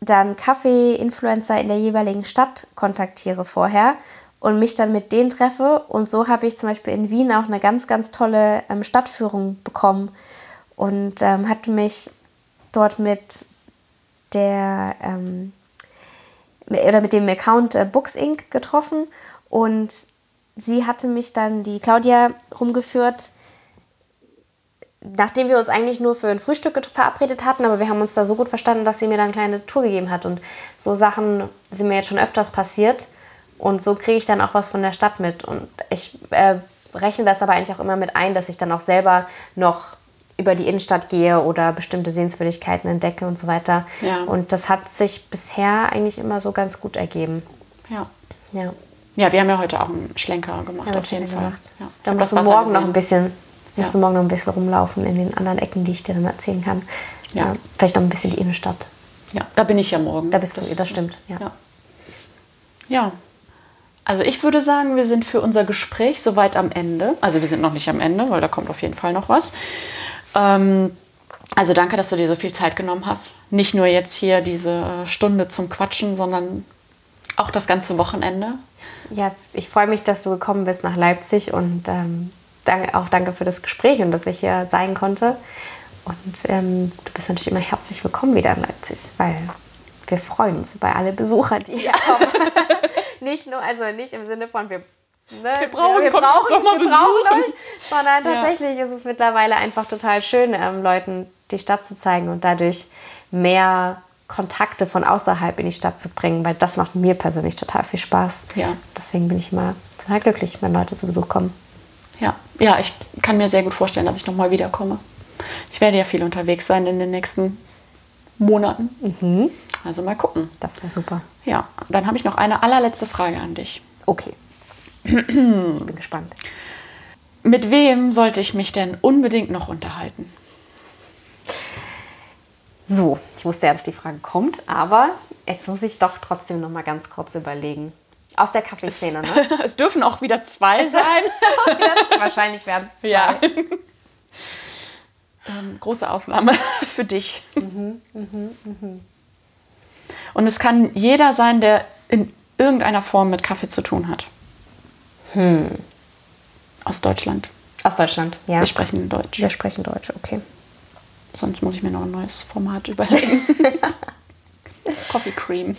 dann Kaffee-Influencer in der jeweiligen Stadt kontaktiere vorher und mich dann mit denen treffe. Und so habe ich zum Beispiel in Wien auch eine ganz, ganz tolle ähm, Stadtführung bekommen und ähm, hatte mich dort mit der ähm, oder mit dem Account äh, Books Inc. getroffen und sie hatte mich dann, die Claudia, rumgeführt, nachdem wir uns eigentlich nur für ein Frühstück verabredet hatten, aber wir haben uns da so gut verstanden, dass sie mir dann eine kleine Tour gegeben hat. Und so Sachen sind mir jetzt schon öfters passiert. Und so kriege ich dann auch was von der Stadt mit. Und ich äh, rechne das aber eigentlich auch immer mit ein, dass ich dann auch selber noch über die Innenstadt gehe oder bestimmte Sehenswürdigkeiten entdecke und so weiter. Ja. Und das hat sich bisher eigentlich immer so ganz gut ergeben. Ja. Ja. Ja, wir haben ja heute auch einen Schlenker gemacht, Ja, auf jeden Fall. gemacht. Ja. Da musst du das morgen noch ein bisschen, musst du morgen noch ein bisschen rumlaufen in den anderen Ecken, die ich dir dann erzählen kann. Ja. vielleicht noch ein bisschen die Innenstadt. Ja, da bin ich ja morgen. Da bist du, das stimmt. Ja. Ja. Also ich würde sagen, wir sind für unser Gespräch soweit am Ende. Also wir sind noch nicht am Ende, weil da kommt auf jeden Fall noch was. Ähm, also danke, dass du dir so viel Zeit genommen hast. Nicht nur jetzt hier diese äh, Stunde zum Quatschen, sondern auch das ganze Wochenende. ja, ich freue mich, dass du gekommen bist nach Leipzig und ähm, auch danke für das Gespräch und dass ich hier sein konnte. Und ähm, du bist natürlich immer herzlich willkommen wieder in Leipzig, weil wir freuen uns über alle Besucher, die hier kommen. [LAUGHS] nicht nur, also nicht im Sinne von wir. Ne, Wir brauchen- wir kommt brauchen, wir brauchen euch, sondern Ja. tatsächlich ist es mittlerweile einfach total schön, ähm, Leuten die Stadt zu zeigen und dadurch mehr Kontakte von außerhalb in die Stadt zu bringen, weil das macht mir persönlich total viel Spaß. Ja. Deswegen bin ich immer total glücklich, wenn Leute zu Besuch kommen. Ja, ja, ich kann mir sehr gut vorstellen, dass ich nochmal wiederkomme. Ich werde ja viel unterwegs sein in den nächsten Monaten. Also mal gucken. Das wäre super. Ja, dann habe ich noch eine allerletzte Frage an dich. Okay. ich bin gespannt. Mit wem sollte ich mich denn unbedingt noch unterhalten? So, ich wusste ja, dass die Frage kommt, aber jetzt muss ich doch trotzdem noch mal ganz kurz überlegen. Aus der Kaffeeszene, ne? [LAUGHS] es dürfen auch wieder zwei sein. [LAUGHS] Wahrscheinlich werden es zwei. ja. ähm, große Ausnahme [LAUGHS] für dich. Und es kann jeder sein, der in irgendeiner Form mit Kaffee zu tun hat. Aus Deutschland. Aus Deutschland, ja. Wir sprechen Deutsch. Wir sprechen Deutsch, okay. Sonst muss ich mir noch ein neues Format [LAUGHS] überlegen. [LAUGHS] Coffee Cream.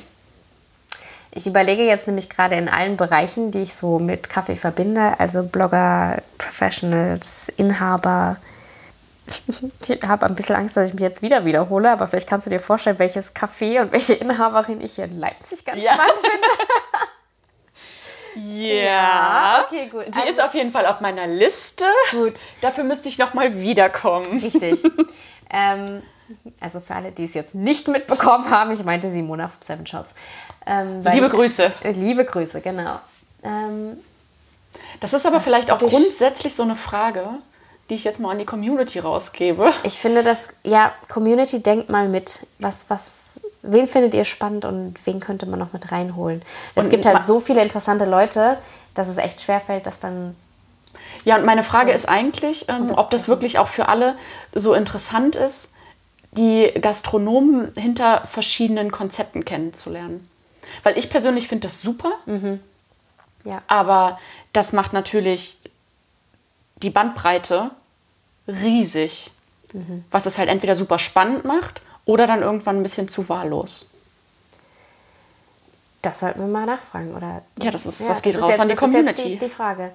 Ich überlege jetzt nämlich gerade in allen Bereichen, die ich so mit Kaffee verbinde, also Blogger, Professionals, Inhaber. Ich habe ein bisschen Angst, dass ich mich jetzt wieder wiederhole, aber vielleicht kannst du dir vorstellen, welches Café und welche Inhaberin ich hier in Leipzig ganz Ja. spannend finde. [LAUGHS] Ja. okay, gut. Die Also- ist auf jeden Fall auf meiner Liste. Gut. Dafür müsste ich noch mal wiederkommen. Richtig. ähm, also für alle, die es jetzt nicht mitbekommen haben, ich meinte Simona von Seven Shots. Ähm, Liebe ich- Grüße. Äh, Liebe Grüße, genau. Ähm, Das ist aber vielleicht auch grundsätzlich so eine Frage, die ich jetzt mal an die Community rausgebe. ich finde das, ja, Community denkt mal mit. Was, was wen findet ihr spannend und wen könnte man noch mit reinholen? Es Und gibt halt so viele interessante Leute, dass es echt schwerfällt, das dann. Ja, und meine Frage ist eigentlich, ähm, ob das wirklich auch für alle so interessant ist, die Gastronomen hinter verschiedenen Konzepten kennenzulernen. Weil ich persönlich finde das super, Ja. aber das macht natürlich die Bandbreite riesig, was es halt entweder super spannend macht oder dann irgendwann ein bisschen zu wahllos. Das sollten wir mal nachfragen, oder? Ja, das ist- das geht raus an die das ist jetzt Community. die, die Frage.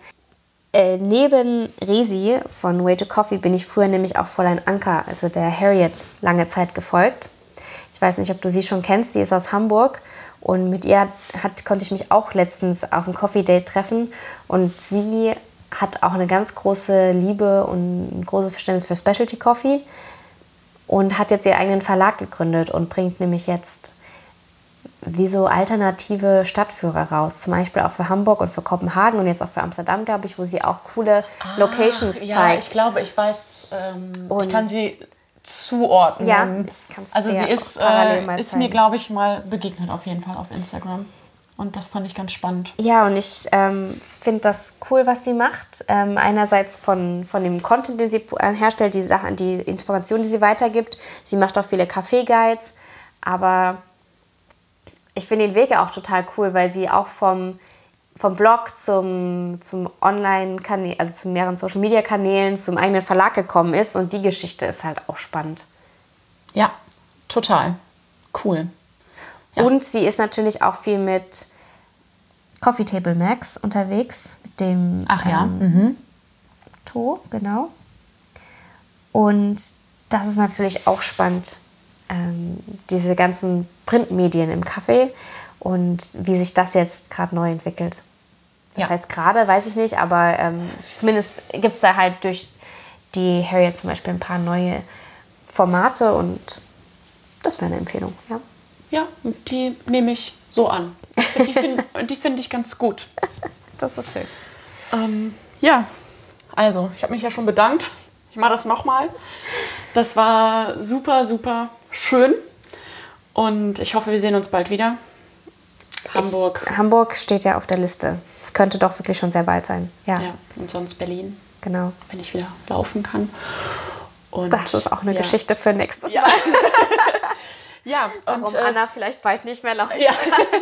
Äh, neben Resi von Way to Coffee bin ich früher nämlich auch Fräulein Anker, also der Harriet, lange Zeit gefolgt. Ich weiß nicht, ob du sie schon kennst, die ist aus Hamburg. Und mit ihr hat, konnte ich mich auch letztens auf ein Coffee Date treffen. Und sie hat auch eine ganz große Liebe und ein großes Verständnis für Specialty Coffee und hat jetzt ihren eigenen Verlag gegründet und bringt nämlich jetzt wie so alternative Stadtführer raus. Zum Beispiel auch für Hamburg und für Kopenhagen und jetzt auch für Amsterdam, glaube ich, wo sie auch coole Locations Ah, ja, zeigt. ich glaube, ich weiß, ähm, ich kann sie zuordnen. Ja, ich kann's Also sie ist, äh, ist mir, glaube ich, mal begegnet auf jeden Fall auf Instagram. Und das fand ich ganz spannend. Ja, und ich ähm, finde das cool, was sie macht. Ähm, einerseits von, von dem Content, den sie äh, herstellt, die Sachen, die Informationen, die sie weitergibt. Sie macht auch viele Kaffee-Guides, aber ich finde den Weg auch total cool, weil sie auch vom, vom Blog zum, zum Online-Kanal, also zu mehreren Social-Media-Kanälen, zum eigenen Verlag gekommen ist und die Geschichte ist halt auch spannend. Ja, total. Cool. Ja. Und sie ist natürlich auch viel mit Coffee Table Max unterwegs, mit dem Ach ja. ähm, To, genau. Und das ist natürlich auch spannend, ähm, diese ganzen Printmedien im Kaffee und wie sich das jetzt gerade neu entwickelt. Das Ja. heißt, gerade weiß ich nicht, aber ähm, zumindest gibt es da halt durch die Harriet zum Beispiel ein paar neue Formate und das wäre eine Empfehlung, ja. Ja, die nehme ich so an. Die finde [LAUGHS] find ich ganz gut. Das ist schön. Ähm, ja, also ich habe mich ja schon bedankt. Ich mache das nochmal. Das war super, super schön. Und ich hoffe, wir sehen uns bald wieder. Hamburg. Ich, Hamburg steht ja auf der Liste. Es könnte doch wirklich schon sehr bald sein. Ja, ja, und sonst Berlin, genau. wenn ich wieder laufen kann. Und Das ist auch eine ja. Geschichte für nächstes Ja. Mal. [LAUGHS] Ja, und Warum äh, Anna vielleicht bald nicht mehr laufen Ja.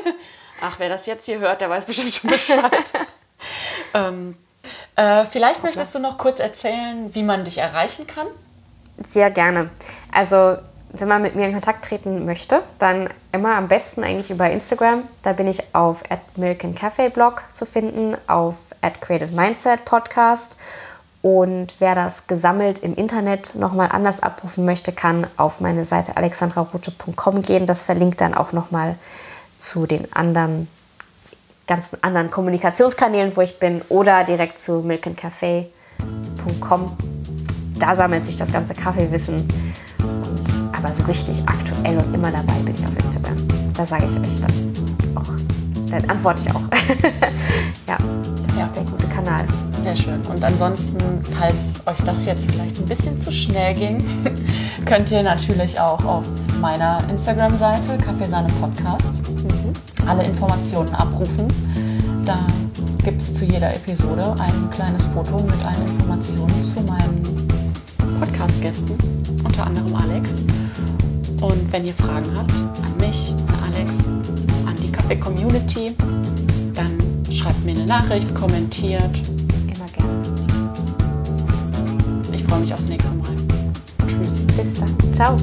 [LAUGHS] Ach, wer das jetzt hier hört, der weiß bestimmt schon Bescheid. [LAUGHS] ähm, äh, vielleicht möchtest du noch kurz erzählen, wie man dich erreichen kann. Sehr gerne. Also, wenn man mit mir in Kontakt treten möchte, dann immer am besten eigentlich über Instagram. Da bin ich auf Milk and Cafe Blog zu finden, auf Creative Mindset Podcast. Und wer das gesammelt im Internet nochmal anders abrufen möchte, kann auf meine Seite alexandrarote.com gehen. Das verlinkt dann auch nochmal zu den anderen ganzen anderen Kommunikationskanälen, wo ich bin, oder direkt zu milkandcafe.com. Da sammelt sich das ganze Kaffeewissen. Und, aber so richtig aktuell und immer dabei bin ich auf Instagram. Da sage ich euch dann auch. Dann antworte ich auch. [LAUGHS] ja, das Ja. ist der gute Kanal. Sehr schön. Und ansonsten, falls euch das jetzt vielleicht ein bisschen zu schnell ging, [LAUGHS] könnt ihr natürlich auch auf meiner Instagram-Seite Kaffeesahne Podcast alle Informationen abrufen. Da gibt es zu jeder Episode ein kleines Foto mit allen Informationen zu meinen Podcast-Gästen, unter anderem Alex. Und wenn ihr Fragen habt an mich, an Alex, an die Kaffee-Community, dann schreibt mir eine Nachricht, kommentiert. freue mich aufs nächste Mal. Tschüss. Bis dann. Ciao.